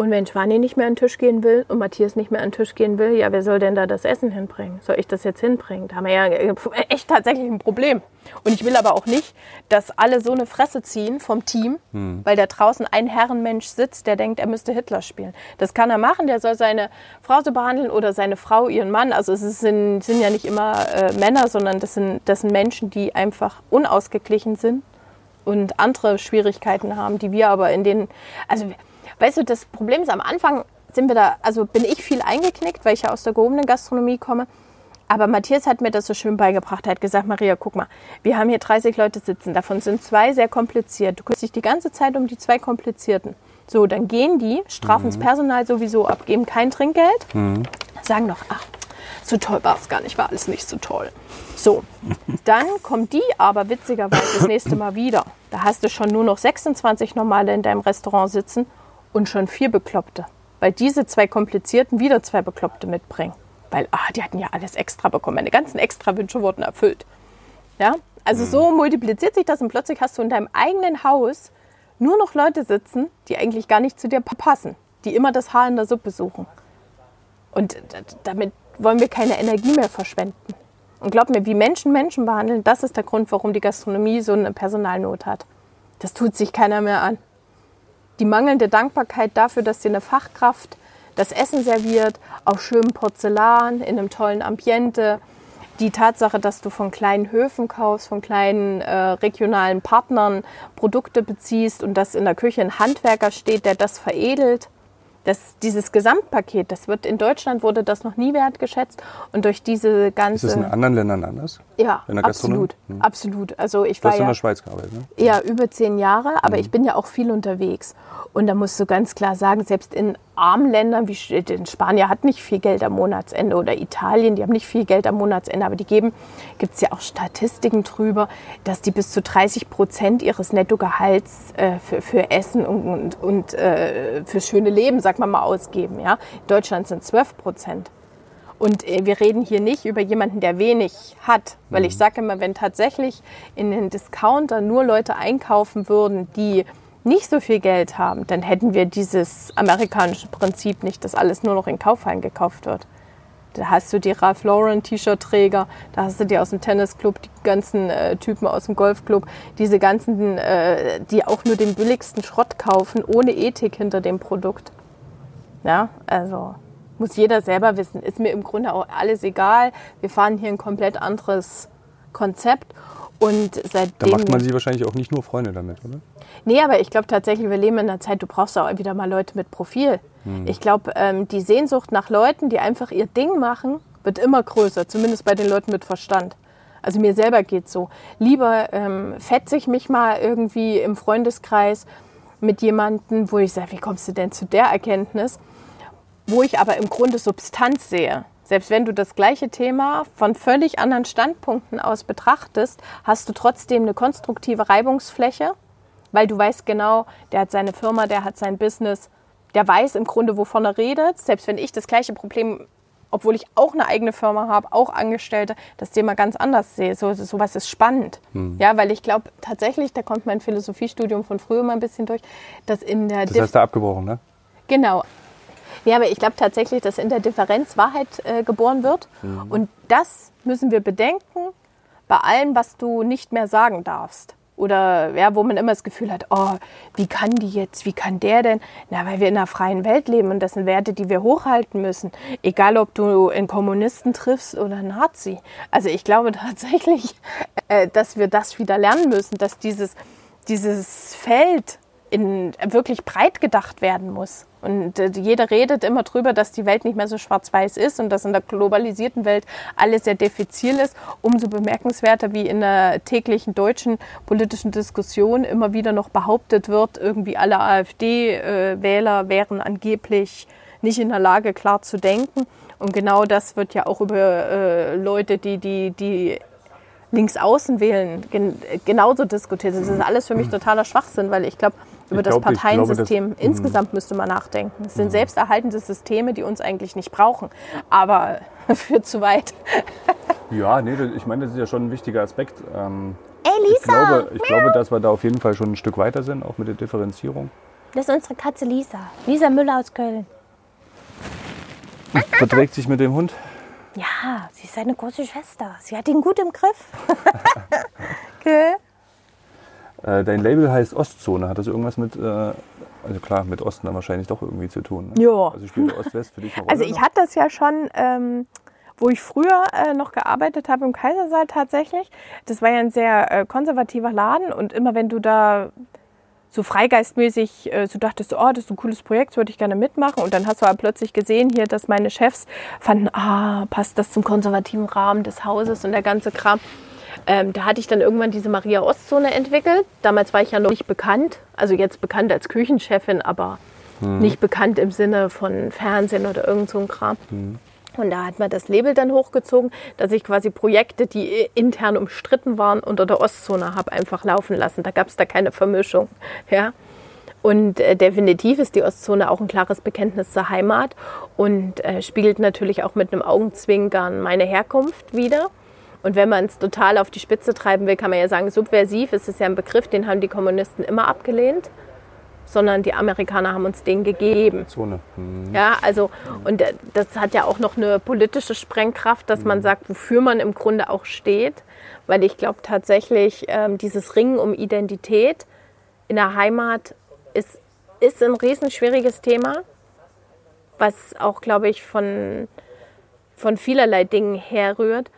Und wenn Schwani nicht mehr an den Tisch gehen will und Matthias nicht mehr an den Tisch gehen will, ja, wer soll denn da das Essen hinbringen? Soll ich das jetzt hinbringen? Da haben wir ja äh, echt tatsächlich ein Problem. Und ich will aber auch nicht, dass alle so eine Fresse ziehen vom Team, hm. weil da draußen ein Herrenmensch sitzt, der denkt, er müsste Hitler spielen. Das kann er machen, der soll seine Frau so behandeln oder seine Frau ihren Mann. Also es sind, sind ja nicht immer äh, Männer, sondern das sind, das sind Menschen, die einfach unausgeglichen sind und andere Schwierigkeiten haben, die wir aber in den, also Weißt du, das Problem ist, am Anfang sind wir da, also bin ich viel eingeknickt, weil ich ja aus der gehobenen Gastronomie komme. Aber Matthias hat mir das so schön beigebracht. Er hat gesagt, Maria, guck mal, wir haben hier 30 Leute sitzen. Davon sind zwei sehr kompliziert. Du kümmerst dich die ganze Zeit um die zwei komplizierten. So, dann gehen die, strafen mhm. das Personal sowieso ab, geben kein Trinkgeld, mhm. sagen noch, ach, so toll war es gar nicht, war alles nicht so toll. So, *laughs* dann kommt die aber witzigerweise das nächste Mal wieder. Da hast du schon nur noch 26 Normale in deinem Restaurant sitzen und schon vier Bekloppte. Weil diese zwei Komplizierten wieder zwei Bekloppte mitbringen. Weil, ah, die hatten ja alles extra bekommen. Meine ganzen Extrawünsche wurden erfüllt. Ja, also mhm. so multipliziert sich das und plötzlich hast du in deinem eigenen Haus nur noch Leute sitzen, die eigentlich gar nicht zu dir passen, die immer das Haar in der Suppe suchen. Und damit wollen wir keine Energie mehr verschwenden. Und glaub mir, wie Menschen Menschen behandeln, das ist der Grund, warum die Gastronomie so eine Personalnot hat. Das tut sich keiner mehr an die mangelnde Dankbarkeit dafür, dass dir eine Fachkraft das Essen serviert, auf schönem Porzellan, in einem tollen Ambiente. Die Tatsache, dass du von kleinen Höfen kaufst, von kleinen äh, regionalen Partnern Produkte beziehst und dass in der Küche ein Handwerker steht, der das veredelt das, dieses Gesamtpaket, das wird in Deutschland wurde das noch nie wertgeschätzt und durch diese ganze. Ist das in anderen Ländern anders? Ja, absolut, hm. absolut. Also ich du war hast ja, in der Schweiz gearbeitet, ne? Ja, über zehn Jahre, aber hm. ich bin ja auch viel unterwegs und da musst du ganz klar sagen, selbst in armen Ländern wie in Spanien hat nicht viel Geld am Monatsende oder Italien, die haben nicht viel Geld am Monatsende, aber die geben, gibt es ja auch Statistiken drüber, dass die bis zu 30 Prozent ihres Nettogehalts äh, für, für Essen und, und, und äh, für schöne Leben, sag mal mal, ausgeben. Ja? In Deutschland sind 12 Prozent. Und äh, wir reden hier nicht über jemanden, der wenig hat, weil ich mhm. sage immer, wenn tatsächlich in den Discounter nur Leute einkaufen würden, die nicht so viel Geld haben, dann hätten wir dieses amerikanische Prinzip nicht, dass alles nur noch in Kaufhallen gekauft wird. Da hast du die Ralph Lauren T-Shirt-Träger, da hast du die aus dem Tennisclub, die ganzen äh, Typen aus dem Golfclub, diese ganzen, äh, die auch nur den billigsten Schrott kaufen, ohne Ethik hinter dem Produkt. Ja, also muss jeder selber wissen. Ist mir im Grunde auch alles egal. Wir fahren hier ein komplett anderes Konzept und seitdem. Da macht man sich wahrscheinlich auch nicht nur Freunde damit, oder? Nee, aber ich glaube tatsächlich, wir leben in einer Zeit, du brauchst auch wieder mal Leute mit Profil. Hm. Ich glaube, ähm, die Sehnsucht nach Leuten, die einfach ihr Ding machen, wird immer größer, zumindest bei den Leuten mit Verstand. Also mir selber geht so. Lieber ähm, fetze ich mich mal irgendwie im Freundeskreis mit jemandem, wo ich sage, wie kommst du denn zu der Erkenntnis? Wo ich aber im Grunde Substanz sehe Selbst wenn du das gleiche Thema von völlig anderen Standpunkten aus betrachtest, hast du trotzdem eine konstruktive Reibungsfläche, weil du weißt genau, der hat seine Firma, der hat sein Business, der weiß im Grunde, wovon er redet. Selbst wenn ich das gleiche Problem obwohl ich auch eine eigene Firma habe, auch Angestellte, das Thema ganz anders sehe. So, sowas ist spannend. Hm. Ja, weil ich glaube tatsächlich, da kommt mein Philosophiestudium von früher mal ein bisschen durch, dass in der Das hast du abgebrochen, ne? Genau. Ja, aber ich glaube tatsächlich, dass in der Differenz Wahrheit äh, geboren wird. Mhm. Und das müssen wir bedenken bei allem, was du nicht mehr sagen darfst oder ja, wo man immer das Gefühl hat, oh, wie kann die jetzt, wie kann der denn? Na, weil wir in einer freien Welt leben und das sind Werte, die wir hochhalten müssen. Egal, ob du einen Kommunisten triffst oder einen Nazi. Also ich glaube *laughs* tatsächlich, äh, dass wir das wieder lernen müssen, dass dieses, dieses Feld in, wirklich breit gedacht werden muss. Und äh, jeder redet immer drüber, dass die Welt nicht mehr so schwarz-weiß ist und dass in der globalisierten Welt alles sehr diffizil ist. Umso bemerkenswerter, wie in der täglichen deutschen politischen Diskussion immer wieder noch behauptet wird, irgendwie alle AfD-Wähler wären angeblich nicht in der Lage, klar zu denken. Und genau das wird ja auch über äh, Leute, die, die, die links außen wählen, gen genauso diskutiert. Das ist alles für mich totaler Schwachsinn, weil ich glaube, über das glaub, Parteiensystem glaube, das, insgesamt müsste man nachdenken. Es sind mh. selbsterhaltende Systeme, die uns eigentlich nicht brauchen, aber *laughs* führt zu weit. ja, nee, ich meine, das ist ja schon ein wichtiger Aspekt. Ähm, Ey, Lisa! Ich glaube, ich glaube, dass wir da auf jeden Fall schon ein Stück weiter sind, auch mit der Differenzierung. Das ist unsere Katze Lisa. Lisa Müller aus Köln. Verträgt sich mit dem Hund? Ja, sie ist seine große Schwester. Sie hat ihn gut im Griff. *laughs* okay. Äh, dein Label heißt Ostzone. Hat das irgendwas mit, äh, also klar, mit Osten dann wahrscheinlich doch irgendwie zu tun? Ne? Ja. Also spielt Ost-West für dich eine *laughs* Rolle? Also ich noch? hatte das ja schon, ähm, wo ich früher äh, noch gearbeitet habe im Kaisersaal tatsächlich. Das war ja ein sehr äh, konservativer Laden und immer wenn du da so freigeistmäßig äh, so dachtest, oh, das ist ein cooles Projekt, würde ich gerne mitmachen. Und dann hast du aber plötzlich gesehen hier, dass meine Chefs fanden, ah, passt das zum konservativen Rahmen des Hauses und der ganze Kram. Ähm, da hatte ich dann irgendwann diese Maria Ostzone entwickelt. Damals war ich ja noch nicht bekannt, also jetzt bekannt als Küchenchefin, aber mhm. nicht bekannt im Sinne von Fernsehen oder irgend so ein Kram. Mhm. Und da hat man das Label dann hochgezogen, dass ich quasi Projekte, die intern umstritten waren, unter der Ostzone habe einfach laufen lassen. Da gab es da keine Vermischung. Ja. Und äh, definitiv ist die Ostzone auch ein klares Bekenntnis zur Heimat und äh, spiegelt natürlich auch mit einem Augenzwinkern meine Herkunft wieder. Und wenn man es total auf die Spitze treiben will, kann man ja sagen, subversiv ist es ja ein Begriff, den haben die Kommunisten immer abgelehnt, sondern die Amerikaner haben uns den gegeben. Zone. Mhm. Ja, also, und das hat ja auch noch eine politische Sprengkraft, dass mhm. man sagt, wofür man im Grunde auch steht. Weil ich glaube tatsächlich, ähm, dieses Ringen um Identität in der Heimat ist, ist ein riesenschwieriges Thema, was auch, glaube ich, von, von vielerlei Dingen herrührt.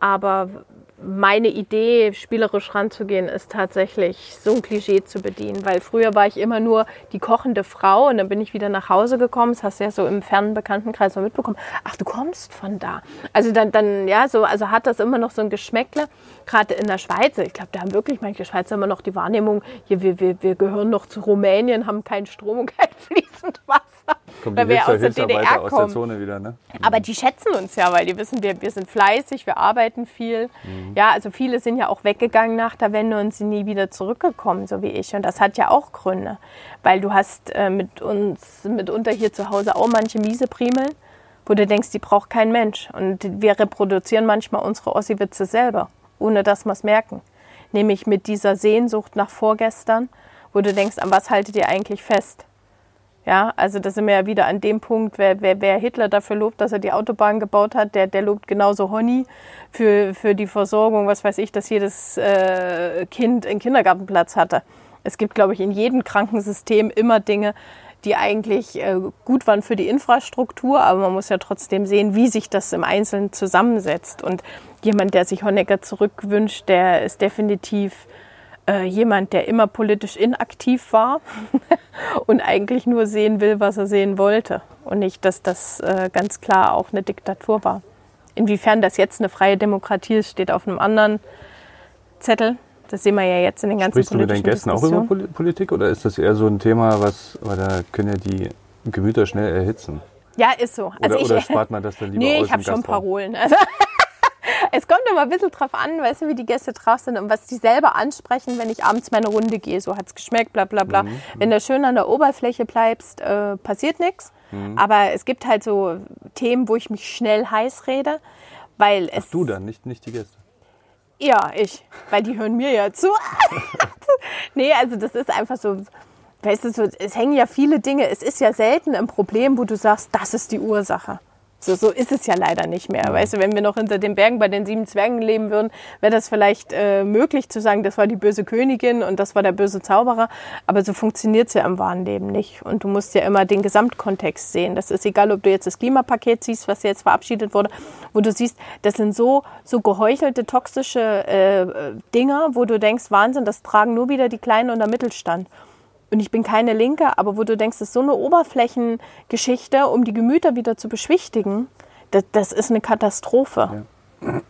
Aber meine Idee, spielerisch ranzugehen, ist tatsächlich so ein Klischee zu bedienen. Weil früher war ich immer nur die kochende Frau und dann bin ich wieder nach Hause gekommen. Das hast du ja so im fernen Bekanntenkreis mal mitbekommen. Ach, du kommst von da. Also dann, dann ja, so, also hat das immer noch so ein Geschmäckle. Gerade in der Schweiz, ich glaube, da haben wirklich manche Schweizer immer noch die Wahrnehmung, hier, wir, wir, wir gehören noch zu Rumänien, haben keinen Strom und kein *laughs* fließend Wasser. Kommt weil wir aus der DDR kommen. Aus der Zone wieder, ne? Aber die schätzen uns ja, weil die wissen, wir, wir sind fleißig, wir arbeiten viel. Mhm. Ja, also viele sind ja auch weggegangen nach der Wende und sind nie wieder zurückgekommen, so wie ich. Und das hat ja auch Gründe, weil du hast äh, mit uns mitunter hier zu Hause auch manche miese Primeln, wo du denkst, die braucht kein Mensch. Und wir reproduzieren manchmal unsere Ossi-Witze selber, ohne dass wir es merken. Nämlich mit dieser Sehnsucht nach vorgestern, wo du denkst, an was haltet ihr eigentlich fest? Ja, also da sind wir ja wieder an dem Punkt, wer, wer, wer Hitler dafür lobt, dass er die Autobahn gebaut hat, der, der lobt genauso Honey für, für die Versorgung, was weiß ich, dass jedes äh, Kind einen Kindergartenplatz hatte. Es gibt, glaube ich, in jedem Krankensystem immer Dinge, die eigentlich äh, gut waren für die Infrastruktur, aber man muss ja trotzdem sehen, wie sich das im Einzelnen zusammensetzt. Und jemand, der sich Honecker zurückwünscht, der ist definitiv äh, jemand, der immer politisch inaktiv war *laughs* und eigentlich nur sehen will, was er sehen wollte. Und nicht, dass das äh, ganz klar auch eine Diktatur war. Inwiefern das jetzt eine freie Demokratie ist, steht auf einem anderen Zettel. Das sehen wir ja jetzt in den ganzen Sprichst du mit deinen Gästen auch über Politik oder ist das eher so ein Thema, was, weil da können ja die Gemüter schnell erhitzen? Ja, ist so. Also oder, ich, oder spart man das dann lieber nee, aus ich habe schon Parolen. *laughs* Also es kommt immer ein bisschen drauf an, weißt du, wie die Gäste drauf sind und was die selber ansprechen, wenn ich abends meine Runde gehe. So hat es geschmeckt, bla bla bla. Mhm. Wenn du schön an der Oberfläche bleibst, äh, passiert nichts. Mhm. Aber es gibt halt so Themen, wo ich mich schnell heiß rede. Weil Ach, es, du dann, nicht, nicht die Gäste. Ja, ich. Weil die hören mir ja zu. *laughs* nee, also das ist einfach so, weißt du, so, es hängen ja viele Dinge. Es ist ja selten ein Problem, wo du sagst, das ist die Ursache. So, so ist es ja leider nicht mehr. Weißt du, wenn wir noch hinter den Bergen bei den sieben Zwergen leben würden, wäre das vielleicht äh, möglich zu sagen, das war die böse Königin und das war der böse Zauberer. Aber so funktioniert es ja im wahren Leben nicht. Und du musst ja immer den Gesamtkontext sehen. Das ist egal, ob du jetzt das Klimapaket siehst, was jetzt verabschiedet wurde, wo du siehst, das sind so, so geheuchelte, toxische äh, Dinger, wo du denkst, Wahnsinn, das tragen nur wieder die Kleinen und der Mittelstand und ich bin keine Linke, aber wo du denkst, das ist so eine Oberflächengeschichte, um die Gemüter wieder zu beschwichtigen, das, das ist eine Katastrophe. Ja.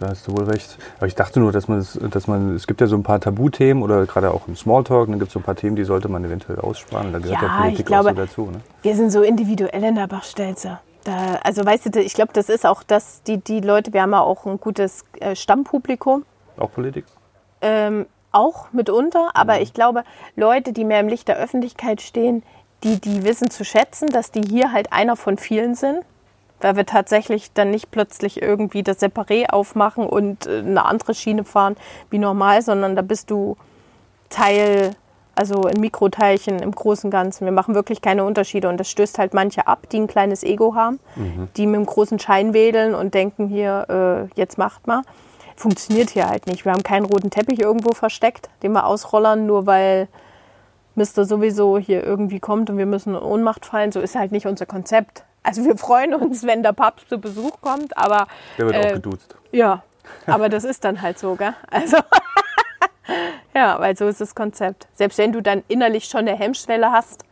Da hast du wohl recht. Aber ich dachte nur, dass man, es, dass man, es gibt ja so ein paar Tabuthemen oder gerade auch im Smalltalk, dann gibt es so ein paar Themen, die sollte man eventuell aussparen. Da gehört ja, ja Politik glaube, auch so dazu. Ne? Wir sind so individuell in der Bachstelze. Da, also weißt du, ich glaube, das ist auch das, die, die Leute, wir haben ja auch ein gutes äh, Stammpublikum. Auch Politik? Ähm, auch mitunter, aber mhm. ich glaube, Leute, die mehr im Licht der Öffentlichkeit stehen, die, die wissen zu schätzen, dass die hier halt einer von vielen sind, weil wir tatsächlich dann nicht plötzlich irgendwie das Separé aufmachen und äh, eine andere Schiene fahren wie normal, sondern da bist du Teil, also ein Mikroteilchen im großen Ganzen. Wir machen wirklich keine Unterschiede und das stößt halt manche ab, die ein kleines Ego haben, mhm. die mit dem großen Schein wedeln und denken hier, äh, jetzt macht mal funktioniert hier halt nicht. Wir haben keinen roten Teppich irgendwo versteckt, den wir ausrollern, nur weil Mister sowieso hier irgendwie kommt und wir müssen in Ohnmacht fallen. So ist halt nicht unser Konzept. Also wir freuen uns, wenn der Papst zu Besuch kommt, aber... Der wird äh, auch geduzt. Ja, aber das ist dann halt so, gell? Also... *laughs* ja, weil so ist das Konzept. Selbst wenn du dann innerlich schon eine Hemmschwelle hast,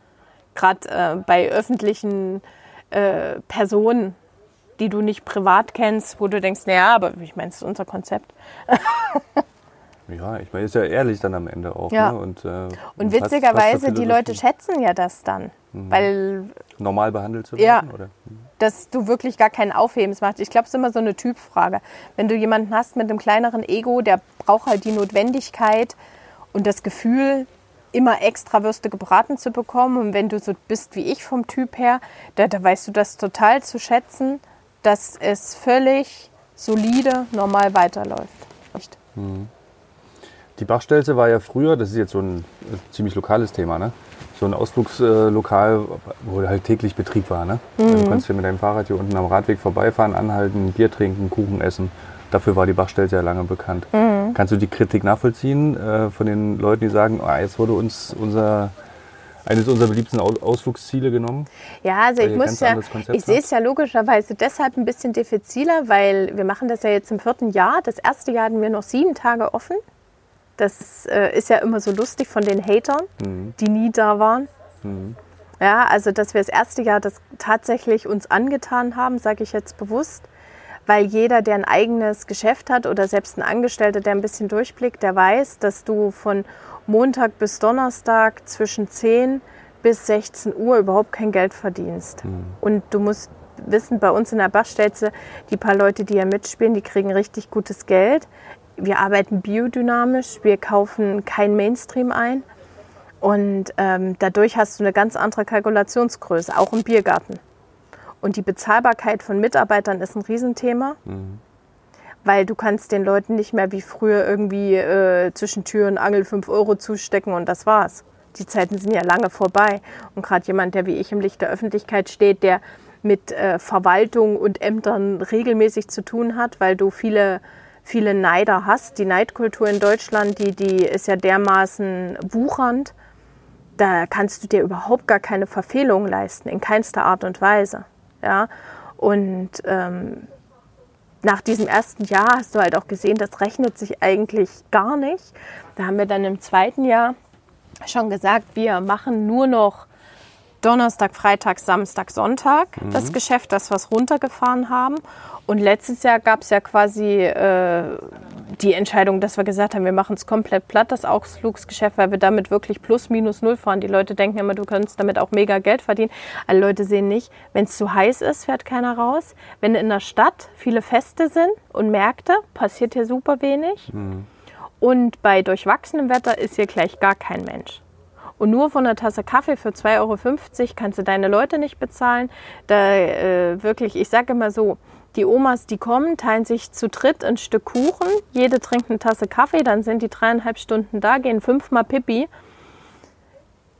gerade äh, bei öffentlichen äh, Personen, die du nicht privat kennst, wo du denkst, naja, aber ich meine, es ist unser Konzept. *laughs* ja, ich meine, ist ja ehrlich dann am Ende auch. Ja. Ne? Und, äh, und witzigerweise, die Leute schätzen ja das dann. Mhm. Weil, Normal behandelt zu werden? Ja, oder? dass du wirklich gar keinen Aufhebens machst. Ich glaube, es ist immer so eine Typfrage. Wenn du jemanden hast mit einem kleineren Ego, der braucht halt die Notwendigkeit und das Gefühl, immer extra Würste gebraten zu bekommen. Und wenn du so bist wie ich vom Typ her, da, da weißt du das total zu schätzen dass es völlig solide, normal weiterläuft. Mhm. Die Bachstelze war ja früher, das ist jetzt so ein ziemlich lokales Thema, ne? so ein Ausflugslokal, wo halt täglich Betrieb war. Ne? Mhm. Also du kannst hier mit deinem Fahrrad hier unten am Radweg vorbeifahren, anhalten, Bier trinken, Kuchen essen. Dafür war die Bachstelze ja lange bekannt. Mhm. Kannst du die Kritik nachvollziehen äh, von den Leuten, die sagen, oh, jetzt wurde uns unser eines unserer beliebten Ausflugsziele genommen? Ja, also ich muss ja, ich sehe es ja logischerweise deshalb ein bisschen diffiziler, weil wir machen das ja jetzt im vierten Jahr. Das erste Jahr hatten wir noch sieben Tage offen. Das äh, ist ja immer so lustig von den Hatern, mhm. die nie da waren. Mhm. Ja, also dass wir das erste Jahr das tatsächlich uns angetan haben, sage ich jetzt bewusst, weil jeder, der ein eigenes Geschäft hat oder selbst ein Angestellter, der ein bisschen durchblickt, der weiß, dass du von Montag bis Donnerstag zwischen 10 bis 16 Uhr überhaupt kein Geld verdienst. Mhm. Und du musst wissen, bei uns in der Bachstelze, die paar Leute, die hier mitspielen, die kriegen richtig gutes Geld. Wir arbeiten biodynamisch, wir kaufen kein Mainstream ein. Und ähm, dadurch hast du eine ganz andere Kalkulationsgröße, auch im Biergarten. Und die Bezahlbarkeit von Mitarbeitern ist ein Riesenthema. Mhm weil du kannst den Leuten nicht mehr wie früher irgendwie äh, zwischen Tür und Angel 5 Euro zustecken und das war's. Die Zeiten sind ja lange vorbei. Und gerade jemand, der wie ich im Licht der Öffentlichkeit steht, der mit äh, Verwaltung und Ämtern regelmäßig zu tun hat, weil du viele, viele Neider hast. Die Neidkultur in Deutschland, die, die ist ja dermaßen wuchernd. Da kannst du dir überhaupt gar keine Verfehlung leisten, in keinster Art und Weise. Ja? Und ähm, nach diesem ersten Jahr hast du halt auch gesehen, das rechnet sich eigentlich gar nicht. Da haben wir dann im zweiten Jahr schon gesagt, wir machen nur noch Donnerstag, Freitag, Samstag, Sonntag mhm. das Geschäft, das wir runtergefahren haben. Und letztes Jahr gab es ja quasi äh, die Entscheidung, dass wir gesagt haben, wir machen es komplett platt, das Ausflugsgeschäft, weil wir damit wirklich plus minus null fahren. Die Leute denken immer, du kannst damit auch mega Geld verdienen. Alle Leute sehen nicht, wenn es zu heiß ist, fährt keiner raus. Wenn in der Stadt viele Feste sind und Märkte, passiert hier super wenig. Mhm. Und bei durchwachsenem Wetter ist hier gleich gar kein Mensch. Und nur von einer Tasse Kaffee für 2,50 Euro kannst du deine Leute nicht bezahlen. Da äh, wirklich, ich sage immer so, die Omas, die kommen, teilen sich zu dritt ein Stück Kuchen. Jede trinkt eine Tasse Kaffee, dann sind die dreieinhalb Stunden da, gehen fünfmal Pipi.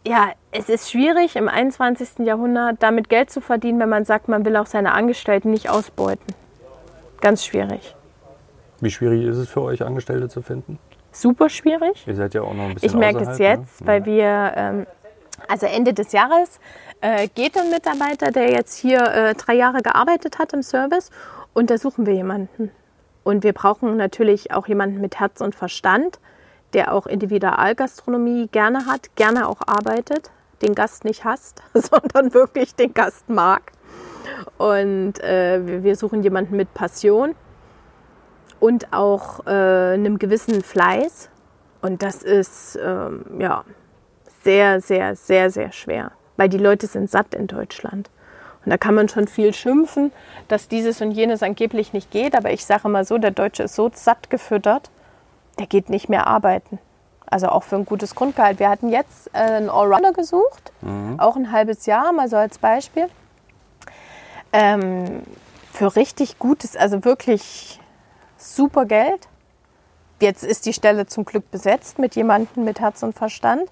Ja, es ist schwierig im 21. Jahrhundert damit Geld zu verdienen, wenn man sagt, man will auch seine Angestellten nicht ausbeuten. Ganz schwierig. Wie schwierig ist es für euch, Angestellte zu finden? Super schwierig. Ihr seid ja auch noch ein bisschen Ich merke es ne? jetzt, ne? weil wir, ähm, also Ende des Jahres äh, geht ein Mitarbeiter, der jetzt hier äh, drei Jahre gearbeitet hat im Service und da suchen wir jemanden. Und wir brauchen natürlich auch jemanden mit Herz und Verstand, der auch Individualgastronomie gerne hat, gerne auch arbeitet, den Gast nicht hasst, *laughs* sondern wirklich den Gast mag. Und äh, wir suchen jemanden mit Passion und auch äh, einem gewissen Fleiß. Und das ist ähm, ja sehr, sehr, sehr, sehr schwer weil die Leute sind satt in Deutschland. Und da kann man schon viel schimpfen, dass dieses und jenes angeblich nicht geht. Aber ich sage mal so, der Deutsche ist so satt gefüttert, der geht nicht mehr arbeiten. Also auch für ein gutes Grundgehalt. Wir hatten jetzt äh, einen Allrounder gesucht, mhm. auch ein halbes Jahr, mal so als Beispiel. Ähm, für richtig gutes, also wirklich super Geld. Jetzt ist die Stelle zum Glück besetzt mit jemandem mit Herz und Verstand.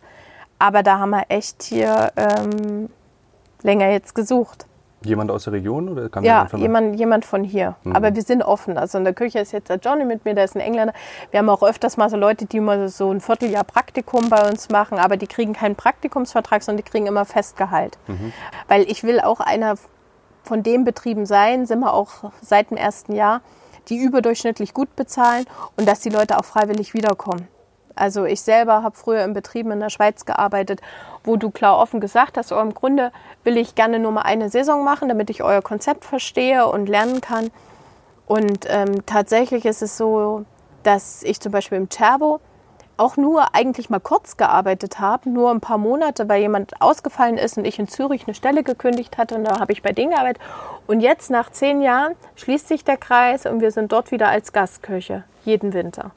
Aber da haben wir echt hier ähm, länger jetzt gesucht. Jemand aus der Region oder kam Ja, jemand, jemand von hier. Mhm. Aber wir sind offen. Also in der Küche ist jetzt der Johnny mit mir, der ist ein Engländer. Wir haben auch öfters mal so Leute, die mal so ein Vierteljahr Praktikum bei uns machen, aber die kriegen keinen Praktikumsvertrag, sondern die kriegen immer Festgehalt. Mhm. Weil ich will auch einer von den Betrieben sein, sind wir auch seit dem ersten Jahr, die überdurchschnittlich gut bezahlen und dass die Leute auch freiwillig wiederkommen. Also ich selber habe früher in Betrieben in der Schweiz gearbeitet, wo du klar offen gesagt hast, oh, im Grunde will ich gerne nur mal eine Saison machen, damit ich euer Konzept verstehe und lernen kann. Und ähm, tatsächlich ist es so, dass ich zum Beispiel im Turbo auch nur eigentlich mal kurz gearbeitet habe, nur ein paar Monate, weil jemand ausgefallen ist und ich in Zürich eine Stelle gekündigt hatte und da habe ich bei denen gearbeitet. Und jetzt nach zehn Jahren schließt sich der Kreis und wir sind dort wieder als Gastköche, jeden Winter.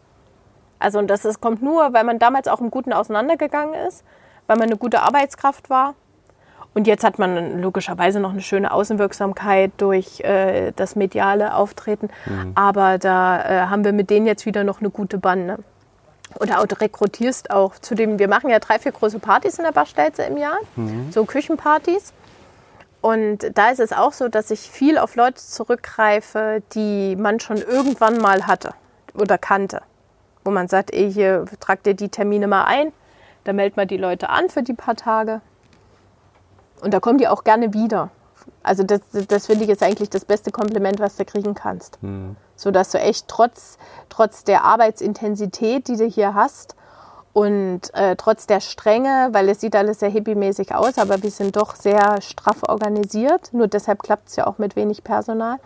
Also und das ist, kommt nur, weil man damals auch im Guten auseinandergegangen ist, weil man eine gute Arbeitskraft war. Und jetzt hat man logischerweise noch eine schöne Außenwirksamkeit durch äh, das mediale Auftreten. Mhm. Aber da äh, haben wir mit denen jetzt wieder noch eine gute Bande. Oder auch, du rekrutierst auch zu dem, wir machen ja drei, vier große Partys in der Bastelze im Jahr, mhm. so Küchenpartys. Und da ist es auch so, dass ich viel auf Leute zurückgreife, die man schon irgendwann mal hatte oder kannte wo man sagt, ey, hier tragt ihr die Termine mal ein, da meldet man die Leute an für die paar Tage. Und da kommen die auch gerne wieder. Also das, das finde ich jetzt eigentlich das beste Kompliment, was du kriegen kannst. Mhm. So dass du echt trotz, trotz der Arbeitsintensität, die du hier hast und äh, trotz der Strenge, weil es sieht alles sehr hippiemäßig aus, aber wir sind doch sehr straff organisiert. Nur deshalb klappt es ja auch mit wenig Personal.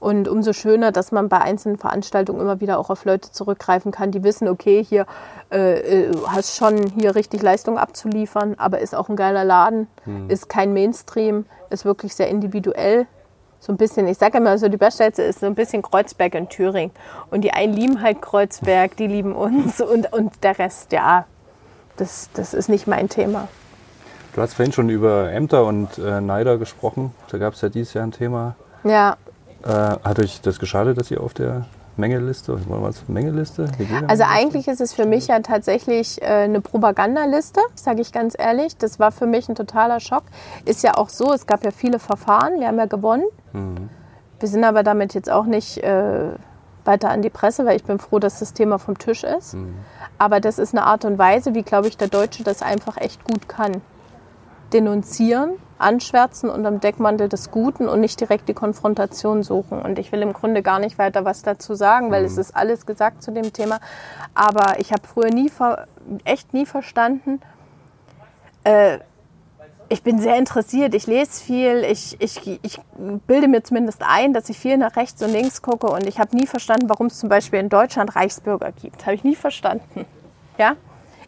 Und umso schöner, dass man bei einzelnen Veranstaltungen immer wieder auch auf Leute zurückgreifen kann, die wissen, okay, hier äh, äh, hast schon hier richtig Leistung abzuliefern, aber ist auch ein geiler Laden, hm. ist kein Mainstream, ist wirklich sehr individuell. So ein bisschen, ich sage immer so, die Beststellte ist so ein bisschen Kreuzberg in Thüringen. Und die einen lieben halt Kreuzberg, die lieben uns *laughs* und, und der Rest, ja, das, das ist nicht mein Thema. Du hast vorhin schon über Ämter und äh, Neider gesprochen. Da gab es ja dieses Jahr ein Thema. Ja. Äh, hat euch das geschadet, dass ihr auf der Mengeliste, was Mengeliste? Also eigentlich ist es für mich ja tatsächlich äh, eine Propagandaliste, sage ich ganz ehrlich. Das war für mich ein totaler Schock. Ist ja auch so, es gab ja viele Verfahren, wir haben ja gewonnen. Mhm. Wir sind aber damit jetzt auch nicht äh, weiter an die Presse, weil ich bin froh, dass das Thema vom Tisch ist. Mhm. Aber das ist eine Art und Weise, wie, glaube ich, der Deutsche das einfach echt gut kann. Denunzieren anschwärzen unter Deckmantel des Guten und nicht direkt die Konfrontation suchen. Und ich will im Grunde gar nicht weiter was dazu sagen, weil mhm. es ist alles gesagt zu dem Thema. Aber ich habe früher nie, echt nie verstanden, äh, ich bin sehr interessiert, ich lese viel, ich, ich, ich bilde mir zumindest ein, dass ich viel nach rechts und links gucke und ich habe nie verstanden, warum es zum Beispiel in Deutschland Reichsbürger gibt. Habe ich nie verstanden. Ja?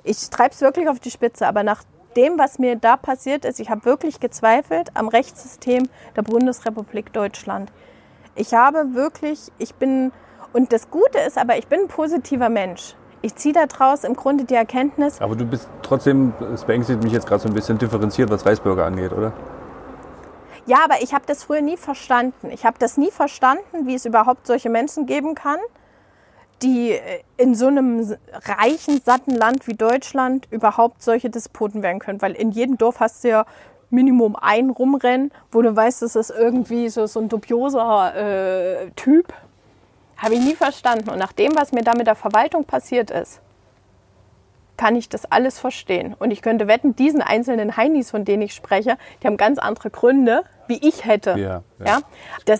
Ich treibe es wirklich auf die Spitze, aber nach dem, was mir da passiert ist, ich habe wirklich gezweifelt am Rechtssystem der Bundesrepublik Deutschland. Ich habe wirklich, ich bin, und das Gute ist aber, ich bin ein positiver Mensch. Ich ziehe daraus im Grunde die Erkenntnis. Aber du bist trotzdem, es beängstigt mich jetzt gerade so ein bisschen differenziert, was Reisbürger angeht, oder? Ja, aber ich habe das früher nie verstanden. Ich habe das nie verstanden, wie es überhaupt solche Menschen geben kann, die äh, in so einem reichen, satten Land wie Deutschland überhaupt solche Despoten werden können. Weil in jedem Dorf hast du ja Minimum einen rumrennen, wo du weißt, das ist irgendwie so, so ein dubioser äh, Typ. Habe ich nie verstanden. Und nach dem, was mir da mit der Verwaltung passiert ist, kann ich das alles verstehen. Und ich könnte wetten, diesen einzelnen Heinis, von denen ich spreche, die haben ganz andere Gründe, wie ich hätte. Ja, ja. ja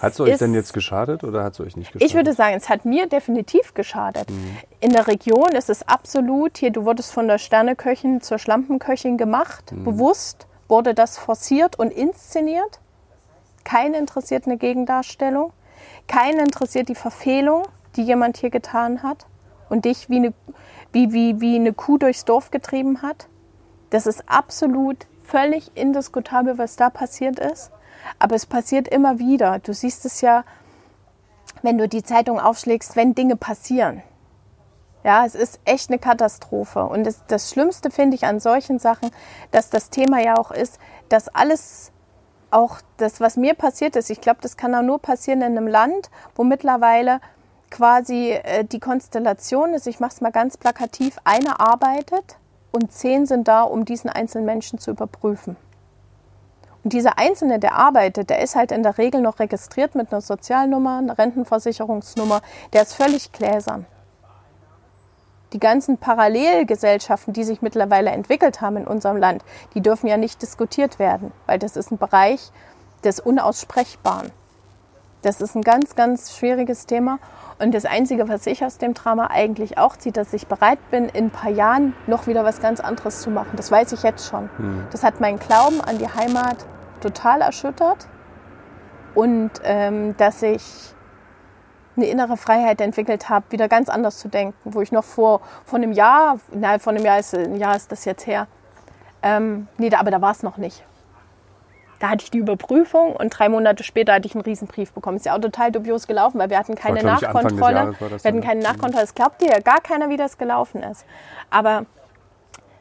hat es euch denn jetzt geschadet oder hat es euch nicht geschadet? Ich würde sagen, es hat mir definitiv geschadet. Mhm. In der Region ist es absolut, hier, du wurdest von der Sterneköchin zur Schlampenköchin gemacht, mhm. bewusst wurde das forciert und inszeniert. Keinen interessiert eine Gegendarstellung. Keinen interessiert die Verfehlung, die jemand hier getan hat und dich wie eine, wie, wie, wie eine Kuh durchs Dorf getrieben hat. Das ist absolut völlig indiskutabel, was da passiert ist. Aber es passiert immer wieder. Du siehst es ja, wenn du die Zeitung aufschlägst, wenn Dinge passieren. Ja, es ist echt eine Katastrophe. Und das, das Schlimmste finde ich an solchen Sachen, dass das Thema ja auch ist, dass alles auch das, was mir passiert ist, ich glaube, das kann auch nur passieren in einem Land, wo mittlerweile quasi äh, die Konstellation ist, ich mache es mal ganz plakativ, einer arbeitet und zehn sind da, um diesen einzelnen Menschen zu überprüfen. Und dieser Einzelne, der arbeitet, der ist halt in der Regel noch registriert mit einer Sozialnummer, einer Rentenversicherungsnummer, der ist völlig gläsern die ganzen Parallelgesellschaften, die sich mittlerweile entwickelt haben in unserem Land, die dürfen ja nicht diskutiert werden, weil das ist ein Bereich des Unaussprechbaren. Das ist ein ganz, ganz schwieriges Thema. Und das Einzige, was ich aus dem Drama eigentlich auch ziehe, dass ich bereit bin, in ein paar Jahren noch wieder was ganz anderes zu machen. Das weiß ich jetzt schon. Hm. Das hat meinen Glauben an die Heimat total erschüttert. Und ähm, dass ich eine innere Freiheit entwickelt habe, wieder ganz anders zu denken, wo ich noch vor, vor einem Jahr, nein, vor einem Jahr ist, ein Jahr ist das jetzt her, ähm, nee, da, aber da war es noch nicht. Da hatte ich die Überprüfung und drei Monate später hatte ich einen Riesenbrief bekommen. Ist ja auch total dubios gelaufen, weil wir hatten keine war, Nachkontrolle. wir hatten keine Nachkontrolle. Es glaubt dir ja gar keiner, wie das gelaufen ist. Aber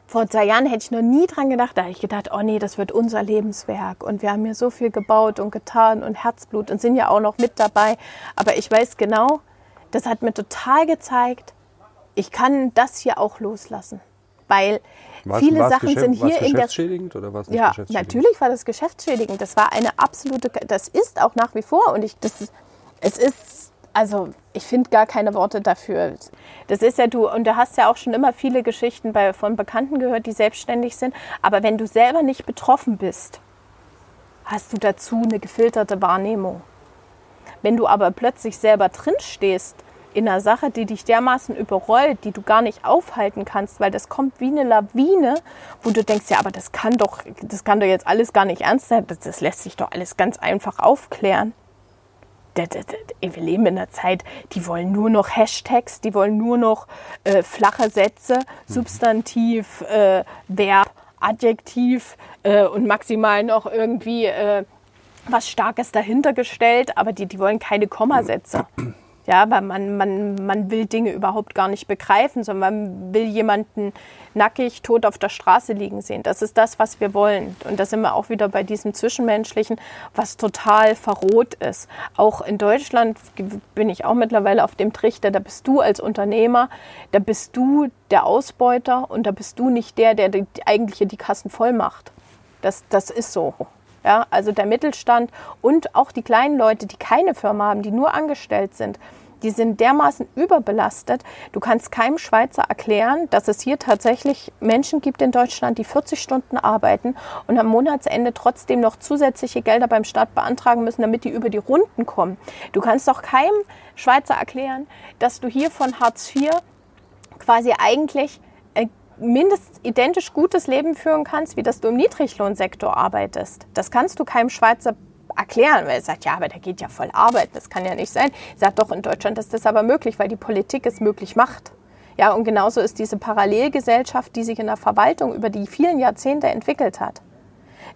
vor zwei Jahren hätte ich noch nie dran gedacht. Da hätte ich gedacht, oh nee, das wird unser Lebenswerk. Und wir haben hier so viel gebaut und getan und Herzblut und sind ja auch noch mit dabei. Aber ich weiß genau, das hat mir total gezeigt, ich kann das hier auch loslassen. Weil war's, viele war's Sachen sind hier in der. oder war es nicht Ja, natürlich war das geschäftsschädigend. Das war eine absolute, das ist auch nach wie vor. Und ich, das, es ist also ich finde gar keine Worte dafür. Das ist ja du, und du hast ja auch schon immer viele Geschichten bei, von Bekannten gehört, die selbstständig sind. Aber wenn du selber nicht betroffen bist, hast du dazu eine gefilterte Wahrnehmung. Wenn du aber plötzlich selber drinstehst in einer Sache, die dich dermaßen überrollt, die du gar nicht aufhalten kannst, weil das kommt wie eine Lawine, wo du denkst, ja, aber das kann doch, das kann doch jetzt alles gar nicht ernst sein, das, das lässt sich doch alles ganz einfach aufklären wir leben in einer Zeit, die wollen nur noch Hashtags, die wollen nur noch äh, flache Sätze, mhm. Substantiv, äh, Verb, Adjektiv äh, und maximal noch irgendwie äh, was Starkes dahinter gestellt, aber die, die wollen keine Kommasätze. *clears throat* Ja, weil man, man, man will Dinge überhaupt gar nicht begreifen, sondern man will jemanden nackig tot auf der Straße liegen sehen. Das ist das, was wir wollen. Und da sind wir auch wieder bei diesem Zwischenmenschlichen, was total verroht ist. Auch in Deutschland bin ich auch mittlerweile auf dem Trichter, da bist du als Unternehmer, da bist du der Ausbeuter und da bist du nicht der, der die, eigentlich die Kassen voll macht. Das, das ist so. Ja, also der Mittelstand und auch die kleinen Leute, die keine Firma haben, die nur angestellt sind, die sind dermaßen überbelastet. Du kannst keinem Schweizer erklären, dass es hier tatsächlich Menschen gibt in Deutschland, die 40 Stunden arbeiten und am Monatsende trotzdem noch zusätzliche Gelder beim Staat beantragen müssen, damit die über die Runden kommen. Du kannst doch keinem Schweizer erklären, dass du hier von Hartz IV quasi eigentlich mindestens identisch gutes Leben führen kannst, wie dass du im Niedriglohnsektor arbeitest. Das kannst du keinem Schweizer erklären, weil er sagt, ja, aber der geht ja voll arbeiten, das kann ja nicht sein. Ich sage doch, in Deutschland ist das aber möglich, weil die Politik es möglich macht. Ja, und genauso ist diese Parallelgesellschaft, die sich in der Verwaltung über die vielen Jahrzehnte entwickelt hat.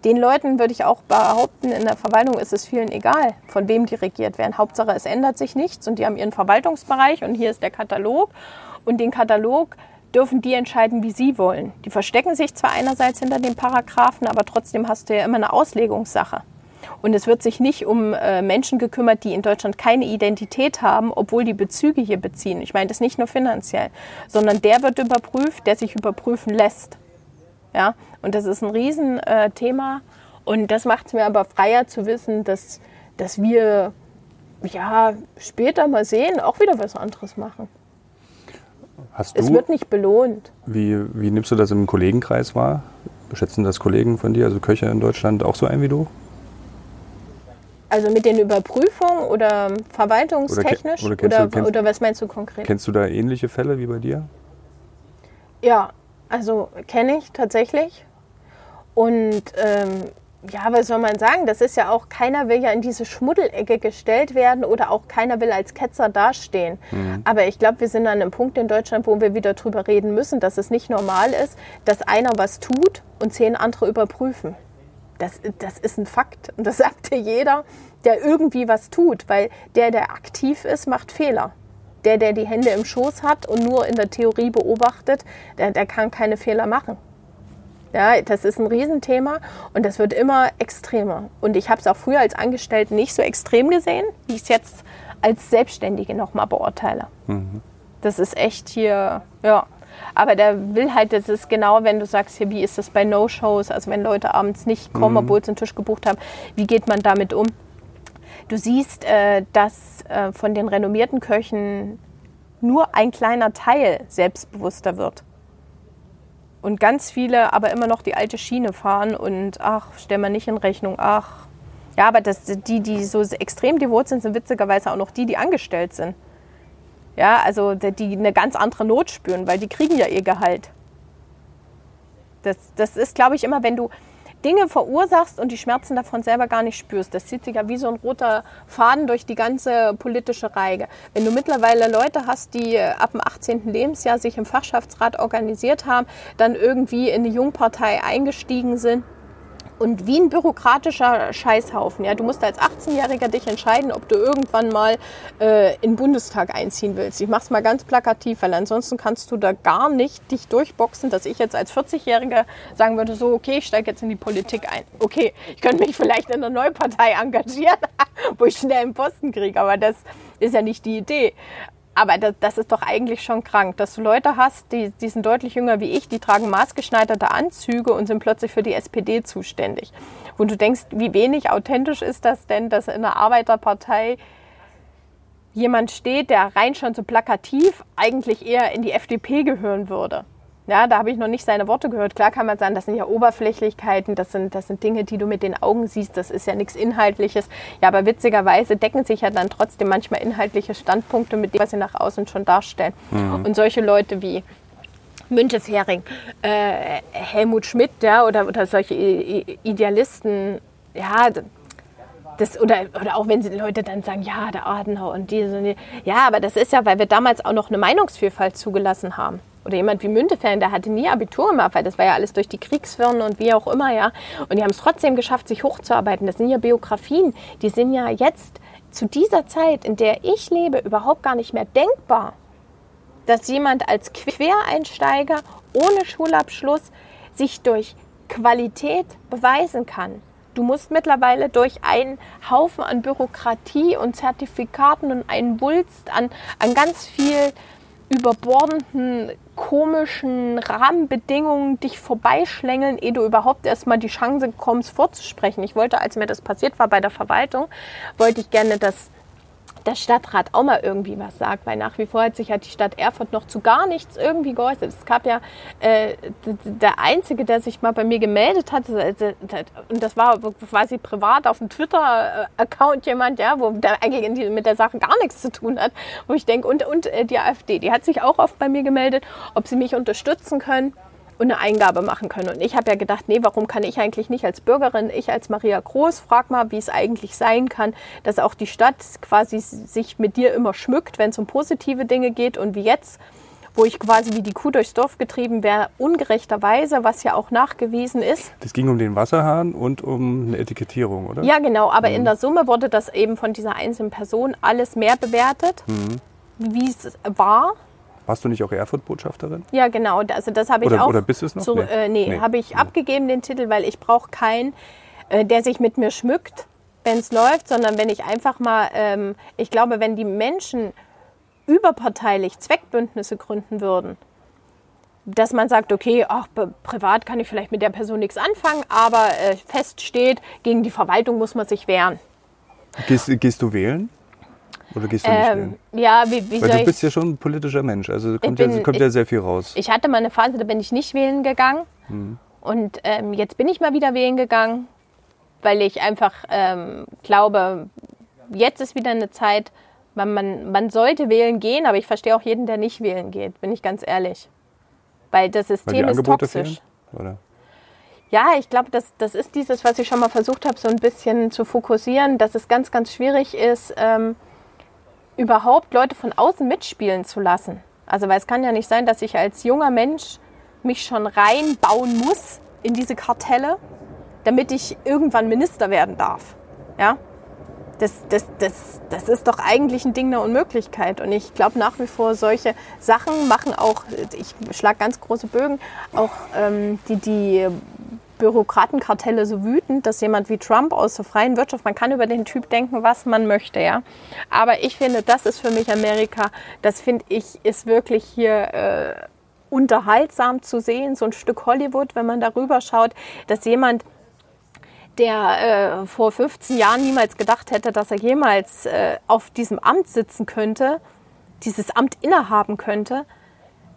Den Leuten würde ich auch behaupten, in der Verwaltung ist es vielen egal, von wem die regiert werden. Hauptsache, es ändert sich nichts und die haben ihren Verwaltungsbereich und hier ist der Katalog. Und den Katalog dürfen die entscheiden, wie sie wollen. Die verstecken sich zwar einerseits hinter den Paragraphen, aber trotzdem hast du ja immer eine Auslegungssache. Und es wird sich nicht um äh, Menschen gekümmert, die in Deutschland keine Identität haben, obwohl die Bezüge hier beziehen. Ich meine das nicht nur finanziell, sondern der wird überprüft, der sich überprüfen lässt. Ja, und das ist ein Riesenthema. Äh, und das macht es mir aber freier zu wissen, dass, dass wir ja später mal sehen, auch wieder was anderes machen. Hast du, es wird nicht belohnt. Wie, wie nimmst du das im Kollegenkreis wahr? Schätzen das Kollegen von dir, also Köche in Deutschland, auch so ein wie du? Also mit den Überprüfungen oder verwaltungstechnisch? Oder, oder, oder, du, kennst, oder, was meinst du konkret? Kennst du da ähnliche Fälle wie bei dir? Ja, also kenne ich tatsächlich. Und ähm, ja, was soll man sagen? Das ist ja auch, keiner will ja in diese Schmuddelecke gestellt werden oder auch keiner will als Ketzer dastehen. Mhm. Aber ich glaube, wir sind an einem Punkt in Deutschland, wo wir wieder drüber reden müssen, dass es nicht normal ist, dass einer was tut und zehn andere überprüfen. Das, das ist ein Fakt. Und das sagt dir jeder, der irgendwie was tut, weil der, der aktiv ist, macht Fehler. Der, der die Hände im Schoß hat und nur in der Theorie beobachtet, der, der kann keine Fehler machen. Ja, das ist ein Riesenthema und das wird immer extremer. Und ich habe es auch früher als Angestellte nicht so extrem gesehen, wie ich es jetzt als Selbstständige nochmal beurteile. Mhm. Das ist echt hier, ja, aber der will halt, das ist genau, wenn du sagst, hier, wie ist das bei No-Shows, also wenn Leute abends nicht kommen, mhm. obwohl sie einen Tisch gebucht haben, wie geht man damit um? Du siehst, äh, dass äh, von den renommierten Köchen nur ein kleiner Teil selbstbewusster wird. Und ganz viele aber immer noch die alte Schiene fahren und ach, stell mal nicht in Rechnung, ach. Ja, aber das, die, die so extrem devot sind, sind witzigerweise auch noch die, die angestellt sind. Ja, also die eine ganz andere Not spüren, weil die kriegen ja ihr Gehalt. Das, das ist, glaube ich, immer, wenn du Dinge verursachst und die Schmerzen davon selber gar nicht spürst. Das zieht sich ja wie so ein roter Faden durch die ganze politische Reihe. Wenn du mittlerweile Leute hast, die ab dem 18. Lebensjahr sich im Fachschaftsrat organisiert haben, dann irgendwie in eine Jungpartei eingestiegen sind, und wie ein bürokratischer Scheißhaufen. Ja, du musst als 18-Jähriger dich entscheiden, ob du irgendwann mal äh, in den Bundestag einziehen willst. Ich mache es mal ganz plakativ, weil ansonsten kannst du da gar nicht dich durchboxen, dass ich jetzt als 40-Jähriger sagen würde, so okay, ich steige jetzt in die Politik ein. Okay, ich könnte mich vielleicht in einer Neupartei engagieren, *laughs* wo ich schnell einen Posten kriege, aber das ist ja nicht die Idee. Aber das, das, ist doch eigentlich schon krank, dass du Leute hast, die, die sind deutlich jünger wie ich, die tragen maßgeschneiderte Anzüge und sind plötzlich für die SPD zuständig. Wo du denkst, wie wenig authentisch ist das denn, dass in einer Arbeiterpartei jemand steht, der rein schon so plakativ eigentlich eher in die FDP gehören würde. Ja, da habe ich noch nicht seine Worte gehört. Klar kann man sagen, das sind ja Oberflächlichkeiten, das sind, das sind Dinge, die du mit den Augen siehst, das ist ja nichts Inhaltliches. Ja, aber witzigerweise decken sich ja dann trotzdem manchmal inhaltliche Standpunkte mit dem, was sie nach außen schon darstellen. Mhm. Und solche Leute wie Müntefering, äh, Helmut Schmidt ja, oder, oder solche Idealisten, ja, das, oder, oder auch wenn sie Leute dann sagen, ja, der Adenauer und diese, ja, aber das ist ja, weil wir damals auch noch eine Meinungsvielfalt zugelassen haben oder jemand wie Müntefering, der hatte nie Abitur gemacht, weil das war ja alles durch die Kriegswirren und wie auch immer, ja. Und die haben es trotzdem geschafft, sich hochzuarbeiten. Das sind ja Biografien, die sind ja jetzt zu dieser Zeit, in der ich lebe, überhaupt gar nicht mehr denkbar, dass jemand als Quereinsteiger ohne Schulabschluss sich durch Qualität beweisen kann. Du musst mittlerweile durch einen Haufen an Bürokratie und Zertifikaten und einen Wulst an, an ganz viel überbordenden, komischen Rahmenbedingungen dich vorbeischlängeln, ehe du überhaupt erstmal die Chance bekommst, vorzusprechen. Ich wollte, als mir das passiert war bei der Verwaltung, wollte ich gerne das der Stadtrat auch mal irgendwie was sagt, weil nach wie vor hat sich halt die Stadt Erfurt noch zu gar nichts irgendwie geäußert. Es gab ja äh, der Einzige, der sich mal bei mir gemeldet hat, und das war quasi privat auf dem Twitter-Account jemand, ja, wo der eigentlich mit der Sache gar nichts zu tun hat, wo ich denke, und, und äh, die AfD, die hat sich auch oft bei mir gemeldet, ob sie mich unterstützen können und eine Eingabe machen können. Und ich habe ja gedacht, nee, warum kann ich eigentlich nicht als Bürgerin, ich als Maria Groß, frag mal, wie es eigentlich sein kann, dass auch die Stadt quasi sich mit dir immer schmückt, wenn es um positive Dinge geht und wie jetzt wo ich quasi wie die Kuh durchs Dorf getrieben wäre, ungerechterweise, was ja auch nachgewiesen ist. Das ging um den Wasserhahn und um eine Etikettierung, oder? Ja, genau, aber mhm. in der Summe wurde das eben von dieser einzelnen Person alles mehr bewertet, mhm. wie es war. Warst du nicht auch Erfurt-Botschafterin? Ja, genau. Also das habe ich oder, auch. Oder bist du es noch? So, nee, äh, nee, nee. habe ich ja. abgegeben den Titel, weil ich brauche keinen, äh, der sich mit mir schmückt, wenn es läuft, sondern wenn ich einfach mal, ähm, ich glaube, wenn die Menschen überparteilich Zweckbündnisse gründen würden, dass man sagt, okay, ach, privat kann ich vielleicht mit der Person nichts anfangen, aber äh, fest steht, gegen die Verwaltung muss man sich wehren. Gehst, gehst du wählen? Oder gehst du nicht ähm, wählen? Ja, wie, wie Weil du bist ja schon ein politischer Mensch, also kommt, bin, ja, kommt ich, ja sehr viel raus. Ich hatte mal eine Phase, da bin ich nicht wählen gegangen. Mhm. Und ähm, jetzt bin ich mal wieder wählen gegangen, weil ich einfach ähm, glaube, jetzt ist wieder eine Zeit, man, man, man sollte wählen gehen, aber ich verstehe auch jeden, der nicht wählen geht, bin ich ganz ehrlich. Weil das System Weil ist toxisch. Fehlen, ja, ich glaube, das, das ist dieses, was ich schon mal versucht habe, so ein bisschen zu fokussieren, dass es ganz, ganz schwierig ist, ähm, überhaupt Leute von außen mitspielen zu lassen. Also, weil es kann ja nicht sein, dass ich als junger Mensch mich schon reinbauen muss in diese Kartelle, damit ich irgendwann Minister werden darf. Ja? Das, das, das, das ist doch eigentlich ein Ding der Unmöglichkeit. Und ich glaube nach wie vor, solche Sachen machen auch, ich schlage ganz große Bögen, auch ähm, die, die Bürokratenkartelle so wütend, dass jemand wie Trump aus der freien Wirtschaft, man kann über den Typ denken, was man möchte, ja. Aber ich finde, das ist für mich Amerika, das finde ich, ist wirklich hier äh, unterhaltsam zu sehen, so ein Stück Hollywood, wenn man darüber schaut, dass jemand der äh, vor 15 Jahren niemals gedacht hätte, dass er jemals äh, auf diesem Amt sitzen könnte, dieses Amt innehaben könnte,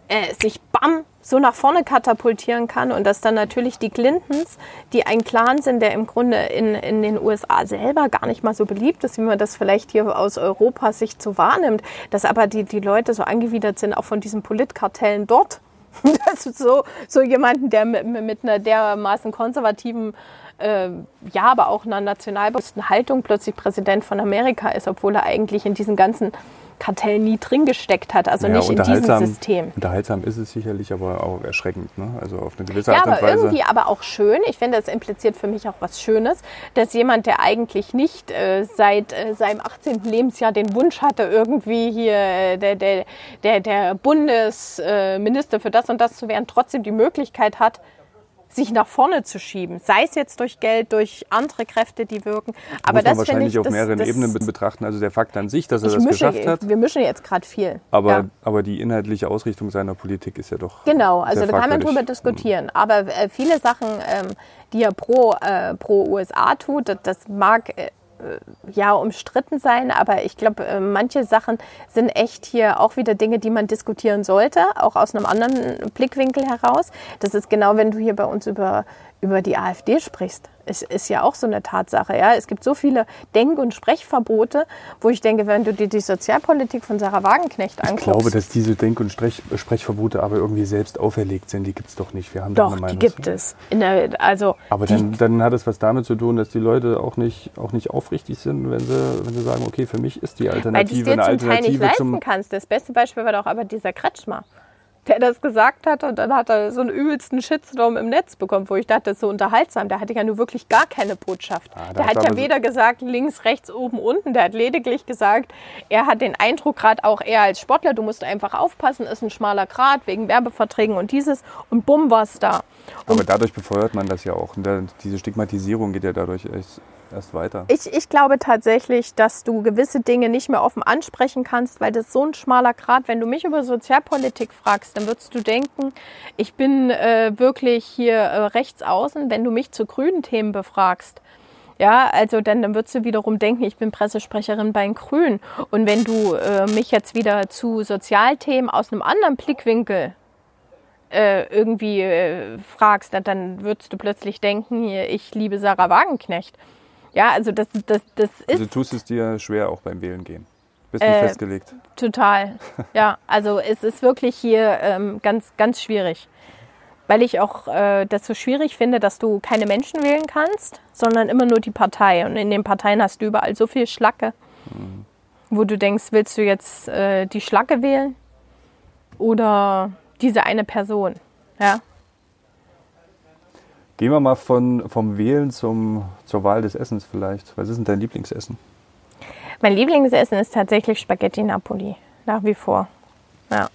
äh, sich bam so nach vorne katapultieren kann und dass dann natürlich die Clintons, die ein Clan sind, der im Grunde in, in den USA selber gar nicht mal so beliebt ist, wie man das vielleicht hier aus Europa sich so wahrnimmt, dass aber die, die Leute so angewidert sind, auch von diesen Politkartellen dort. *laughs* Das ist so, so jemanden, der mit, mit einer dermaßen konservativen äh, ja, aber auch einer nationalbewussten Haltung plötzlich Präsident von Amerika ist, obwohl er eigentlich in diesen ganzen Kartell nie drin gesteckt hat, also ja, nicht in diesem System. Unterhaltsam ist es sicherlich, aber auch erschreckend, ne? also auf eine gewisse ja, Art und Weise. Ja, aber irgendwie aber auch schön. Ich finde, das impliziert für mich auch was Schönes, dass jemand, der eigentlich nicht äh, seit äh, seinem 18. Lebensjahr den Wunsch hatte, irgendwie hier äh, der, der, der, der Bundesminister für das und das zu werden, trotzdem die Möglichkeit hat, sich nach vorne zu schieben. Sei es jetzt durch Geld, durch andere Kräfte, die wirken. Aber muss das man wahrscheinlich ich, auf mehreren das, Ebenen betrachten. Also der Fakt an sich, dass er das mische, geschafft hat. Wir mischen jetzt gerade viel. Aber, ja. aber die inhaltliche Ausrichtung seiner Politik ist ja doch. Genau, also da kann man drüber diskutieren. Aber äh, viele Sachen, ähm, die er pro, äh, pro USA tut, das, das mag. Äh, ja umstritten sein, aber ich glaube, äh, manche Sachen sind echt hier auch wieder Dinge, die man diskutieren sollte, auch aus einem anderen Blickwinkel heraus. Das ist genau, wenn du hier bei uns über über die AfD sprichst. Es ist ja auch so eine Tatsache. Ja? Es gibt so viele Denk- und Sprechverbote, wo ich denke, wenn du dir die Sozialpolitik von Sarah Wagenknecht anguckst. Ich glaube, dass diese Denk- und Sprechverbote aber irgendwie selbst auferlegt sind. Die gibt es doch nicht. Wir haben doch, doch die gibt es. Der, also aber dann, dann, hat es was damit zu tun, dass die Leute auch nicht, auch nicht aufrichtig sind, wenn sie, wenn sie sagen, okay, für mich ist die Alternative Weil eine zum Teil nicht leisten kannst. Das beste Beispiel war doch aber dieser Kretschmer der das gesagt hat und dann hat er so einen übelsten Shitstorm im Netz bekommen, wo ich dachte, das ist so unterhaltsam. Der hatte ja nur wirklich gar keine Botschaft. Ah, der hat ja weder gesagt links, rechts, oben, unten. Der hat lediglich gesagt, er hat den Eindruck, gerade auch er als Sportler, du musst einfach aufpassen, ist ein schmaler Grad wegen Werbeverträgen und dieses und bumm war es da. Und Aber dadurch befeuert man das ja auch. Und diese Stigmatisierung geht ja dadurch erst weiter. Ich, ich glaube tatsächlich, dass du gewisse Dinge nicht mehr offen ansprechen kannst, weil das so ein schmaler Grad, wenn du mich über Sozialpolitik fragst, dann würdest du denken, ich bin äh, wirklich hier äh, rechts außen, wenn du mich zu grünen Themen befragst. Ja, also dann, dann würdest du wiederum denken, ich bin Pressesprecherin bei den Grünen. Und wenn du äh, mich jetzt wieder zu Sozialthemen aus einem anderen Blickwinkel äh, irgendwie äh, fragst, dann, dann würdest du plötzlich denken, ich liebe Sarah Wagenknecht. Ja, also das, das, das ist. Also tust es dir schwer auch beim Wählen gehen. Bist nicht äh, festgelegt. Total. *laughs* ja, also es ist wirklich hier ähm, ganz, ganz schwierig. weil ich auch äh, das so schwierig finde, dass du keine Menschen wählen kannst, sondern immer nur die Partei. Und in den Parteien hast du überall so viel Schlacke, mhm. wo du denkst, willst du jetzt äh, die Schlacke wählen oder diese eine Person? Ja. Gehen wir mal von, vom Wählen zum, zur Wahl des Essens vielleicht. Was ist denn dein Lieblingsessen? Mein Lieblingsessen ist tatsächlich Spaghetti Napoli, nach wie vor. Ja.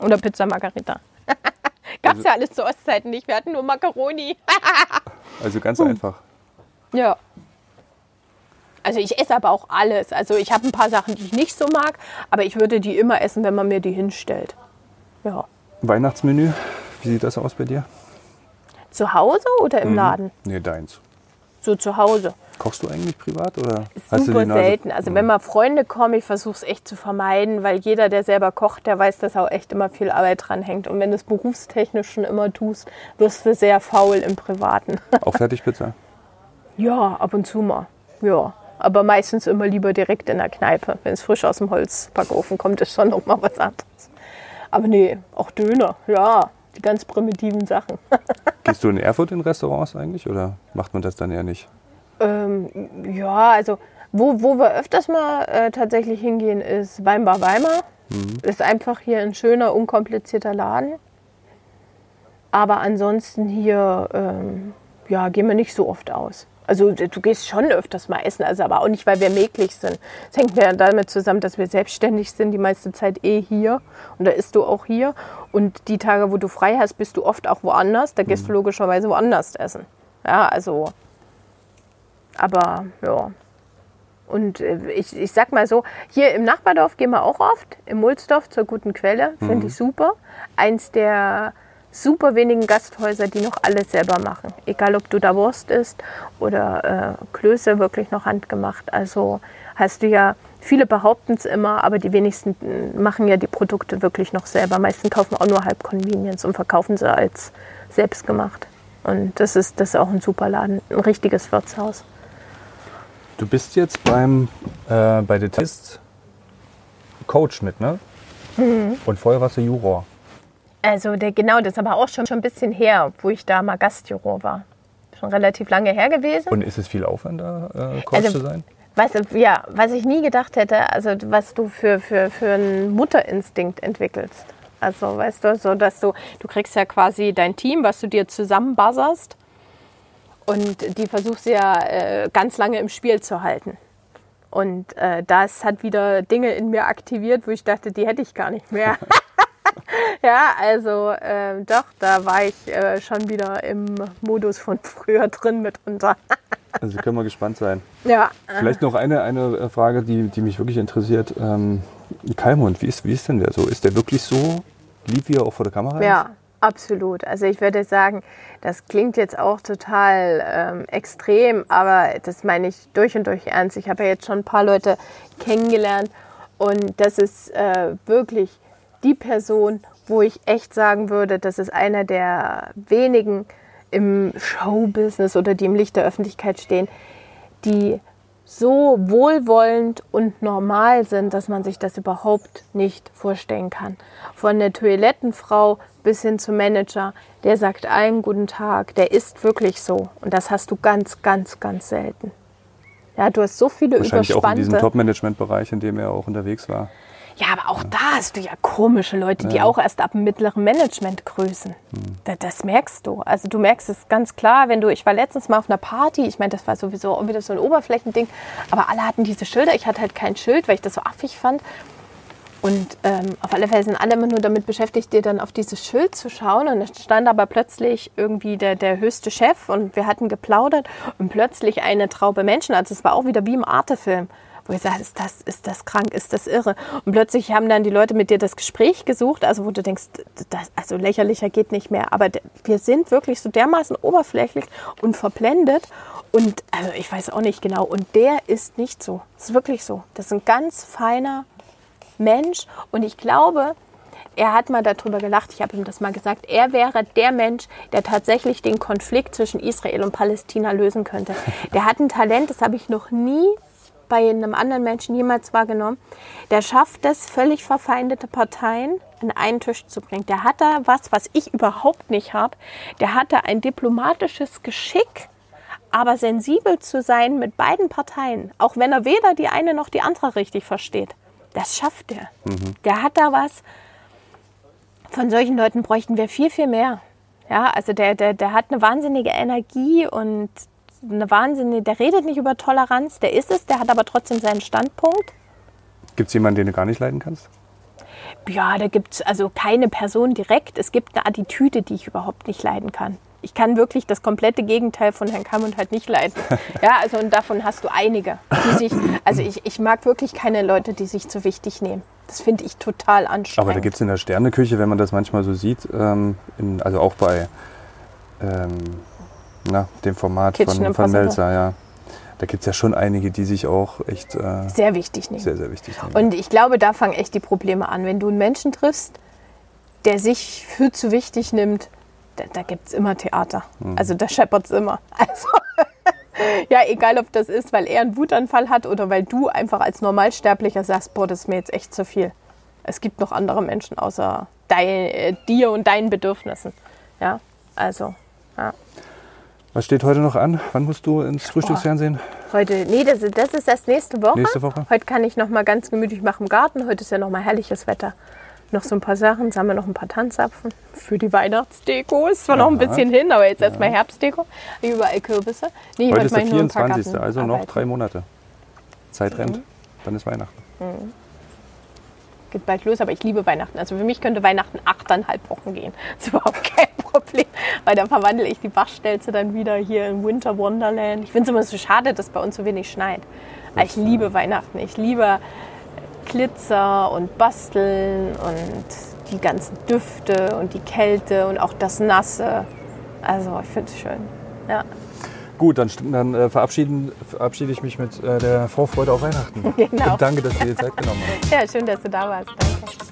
Oder Pizza Margarita. *laughs* Gab es also, ja alles zu Ostzeiten nicht. Wir hatten nur Macaroni. *laughs* also ganz hm. einfach. Ja. Also ich esse aber auch alles. Also ich habe ein paar Sachen, die ich nicht so mag, aber ich würde die immer essen, wenn man mir die hinstellt. Ja. Weihnachtsmenü, wie sieht das aus bei dir? Zu Hause oder im mhm. Laden? Nee, deins. So zu Hause. Kochst du eigentlich privat oder? Super selten. Also wenn mal Freunde kommen, ich versuche es echt zu vermeiden, weil jeder, der selber kocht, der weiß, dass auch echt immer viel Arbeit dran hängt. Und wenn du es berufstechnisch schon immer tust, wirst du sehr faul im Privaten. *laughs* Auch Fertigpizza? ja, ab und zu mal. Ja. Aber meistens immer lieber direkt in der Kneipe. Wenn es frisch aus dem Holzbackofen kommt, ist schon noch mal was anderes. Aber nee, auch Döner, ja, die ganz primitiven Sachen. *laughs* Gehst du in Erfurt in Restaurants eigentlich oder macht man das dann eher nicht? Ähm, ja, also wo, wo wir öfters mal äh, tatsächlich hingehen, ist Weinbar Weimar. Mhm. Ist einfach hier ein schöner, unkomplizierter Laden. Aber ansonsten hier ähm, ja, gehen wir nicht so oft aus. Also du gehst schon öfters mal essen, also aber auch nicht, weil wir möglich sind. Es hängt ja damit zusammen, dass wir selbstständig sind, die meiste Zeit eh hier. Und da isst du auch hier. Und die Tage, wo du frei hast, bist du oft auch woanders. Da gehst du mhm. logischerweise woanders essen. Ja, also aber ja. Und äh, ich, ich sag mal so, hier im Nachbardorf gehen wir auch oft, im Mulsdorf zur guten Quelle, finde mhm. ich super. Eins der super wenigen Gasthäuser, die noch alles selber machen. Egal, ob du da Wurst isst oder äh, Klöße wirklich noch handgemacht. Also hast du ja, viele behaupten es immer, aber die wenigsten machen ja die Produkte wirklich noch selber. Meisten kaufen auch nur halb Convenience und verkaufen sie als selbstgemacht. Und das ist, das ist auch ein super Laden, ein richtiges Wirtshaus. Du bist jetzt beim, äh, bei der Test Coach mit, ne? Mhm. Und vorher warst du Juror. Also der, genau, das ist aber auch schon, schon ein bisschen her, wo ich da mal Gastjuror war. Schon relativ lange her gewesen. Und ist es viel Aufwand, da äh, Coach also, zu sein? Was, ja, was ich nie gedacht hätte, also was du für, für, für einen Mutterinstinkt entwickelst. Also weißt du, so dass du, du kriegst ja quasi dein Team, was du dir zusammenbuzzerst und die versuchst du ja äh, ganz lange im Spiel zu halten. Und äh, das hat wieder Dinge in mir aktiviert, wo ich dachte, die hätte ich gar nicht mehr. *laughs* *laughs* ja, also äh, doch, da war ich äh, schon wieder im Modus von früher drin mitunter. *laughs* also können wir gespannt sein. Ja. Vielleicht noch eine, eine Frage, die, die mich wirklich interessiert. Ähm, Kalmund, wie ist, wie ist denn der so? Ist der wirklich so lieb, wie er auch vor der Kamera ja. ist? Absolut. Also ich würde sagen, das klingt jetzt auch total ähm, extrem, aber das meine ich durch und durch ernst. Ich habe ja jetzt schon ein paar Leute kennengelernt und das ist äh, wirklich die Person, wo ich echt sagen würde, das ist einer der wenigen im Showbusiness oder die im Licht der Öffentlichkeit stehen, die so wohlwollend und normal sind, dass man sich das überhaupt nicht vorstellen kann. Von der Toilettenfrau bis hin zum Manager, der sagt allen guten Tag, der ist wirklich so. Und das hast du ganz, ganz, ganz selten. Ja, du hast so viele Wahrscheinlich überspannte... auch in diesem Top-Management-Bereich, in dem er auch unterwegs war. Ja, aber auch da hast du ja komische Leute, die ja. auch erst ab dem mittleren Management grüßen. Hm. Das, das, merkst du. Also du merkst es ganz klar, wenn du, ich war letztens mal auf einer Party, ich meine, das war sowieso wieder so ein Oberflächending, aber alle hatten diese Schilder. Ich hatte halt kein Schild, weil ich das so affig fand. Und ähm, auf alle Fälle sind alle immer nur damit beschäftigt, dir dann auf dieses Schild zu schauen. Und es stand aber plötzlich irgendwie der, der höchste Chef und wir hatten geplaudert und plötzlich eine Traube Menschen. Also es war auch wieder wie im Arte-Film wo ich sage, ist das, ist das krank, ist das irre? Und plötzlich haben dann die Leute mit dir das Gespräch gesucht, also wo du denkst, das, also lächerlicher geht nicht mehr. Aber wir sind wirklich so dermaßen oberflächlich und verblendet. Und also ich weiß auch nicht genau. Und der ist nicht so. Das ist wirklich so. Das ist ein ganz feiner Mensch. Und ich glaube, er hat mal darüber gelacht, ich habe ihm das mal gesagt, er wäre der Mensch, der tatsächlich den Konflikt zwischen Israel und Palästina lösen könnte. Der hat ein Talent, das habe ich noch nie bei einem anderen Menschen jemals wahrgenommen. Der schafft es, völlig verfeindete Parteien an einen Tisch zu bringen. Der hat da was, was ich überhaupt nicht habe. Der hat da ein diplomatisches Geschick, aber sensibel zu sein mit beiden Parteien, auch wenn er weder die eine noch die andere richtig versteht. Das schafft er. Der hat da was. Von solchen Leuten bräuchten wir viel, viel mehr. Ja, also der, der, der hat eine wahnsinnige Energie und eine wahnsinnige, der redet nicht über Toleranz, der ist es, der hat aber trotzdem seinen Standpunkt. Gibt es jemanden, den du gar nicht leiden kannst? Ja, da gibt es also keine Person direkt. Es gibt eine Attitüde, die ich überhaupt nicht leiden kann. Ich kann wirklich das komplette Gegenteil von Herrn Kammund halt nicht leiden. *laughs* Ja, also und davon hast du einige. Die sich, also ich, ich mag wirklich keine Leute, die sich zu wichtig nehmen. Das finde ich total anstrengend. Aber da gibt es in der Sterneküche, wenn man das manchmal so sieht, ähm, in, also auch bei ähm, na, dem Format Kitchen von, von. Melzer, ja. Da gibt es ja schon einige, die sich auch echt äh, sehr wichtig nehmen. sehr, sehr wichtig nehmen. Und ich glaube, da fangen echt die Probleme an. Wenn du einen Menschen triffst, der sich für zu wichtig nimmt, da, da gibt es immer Theater. Also da scheppert es immer. *laughs* Also, ja, egal ob das ist, weil er einen Wutanfall hat oder weil du einfach als Normalsterblicher sagst, boah, das ist mir jetzt echt zu viel. Es gibt noch andere Menschen außer dein, äh, dir und deinen Bedürfnissen. Ja, also. Was steht heute noch an? Wann musst du ins Frühstücksfernsehen? Heute, nee, das, ist- das ist erst nächste Woche. Nächste Woche? Heute kann ich noch mal ganz gemütlich machen im Garten. Heute ist ja noch mal herrliches Wetter. Noch so ein paar Sachen, sammeln noch ein paar Tanzapfen für die Weihnachtsdeko. Ist zwar noch ein Aha. bisschen hin, aber jetzt erstmal Herbstdeko. Überall Kürbisse. Nee, Heute ist der ich nur ein paar 24. Also noch drei Monate. Zeit rennt. Mhm. Dann ist Weihnachten. Geht bald los, aber ich liebe Weihnachten. Also für mich könnte Weihnachten achteinhalb Wochen gehen. *laughs* Das ist überhaupt kein Problem, weil dann verwandle ich die Bachstelze dann wieder hier in Winter Wonderland. Ich finde es immer so schade, dass bei uns so wenig schneit. Aber ich liebe Weihnachten. Ich liebe Glitzer und Basteln und die ganzen Düfte und die Kälte und auch das Nasse. Also ich finde es schön. Ja, Gut, dann, dann äh, verabschieden, verabschiede ich mich mit äh, der Vorfreude auf Weihnachten. *laughs* Genau. Und danke, dass du dir Zeit genommen hast. ja schön, dass du da warst. Danke.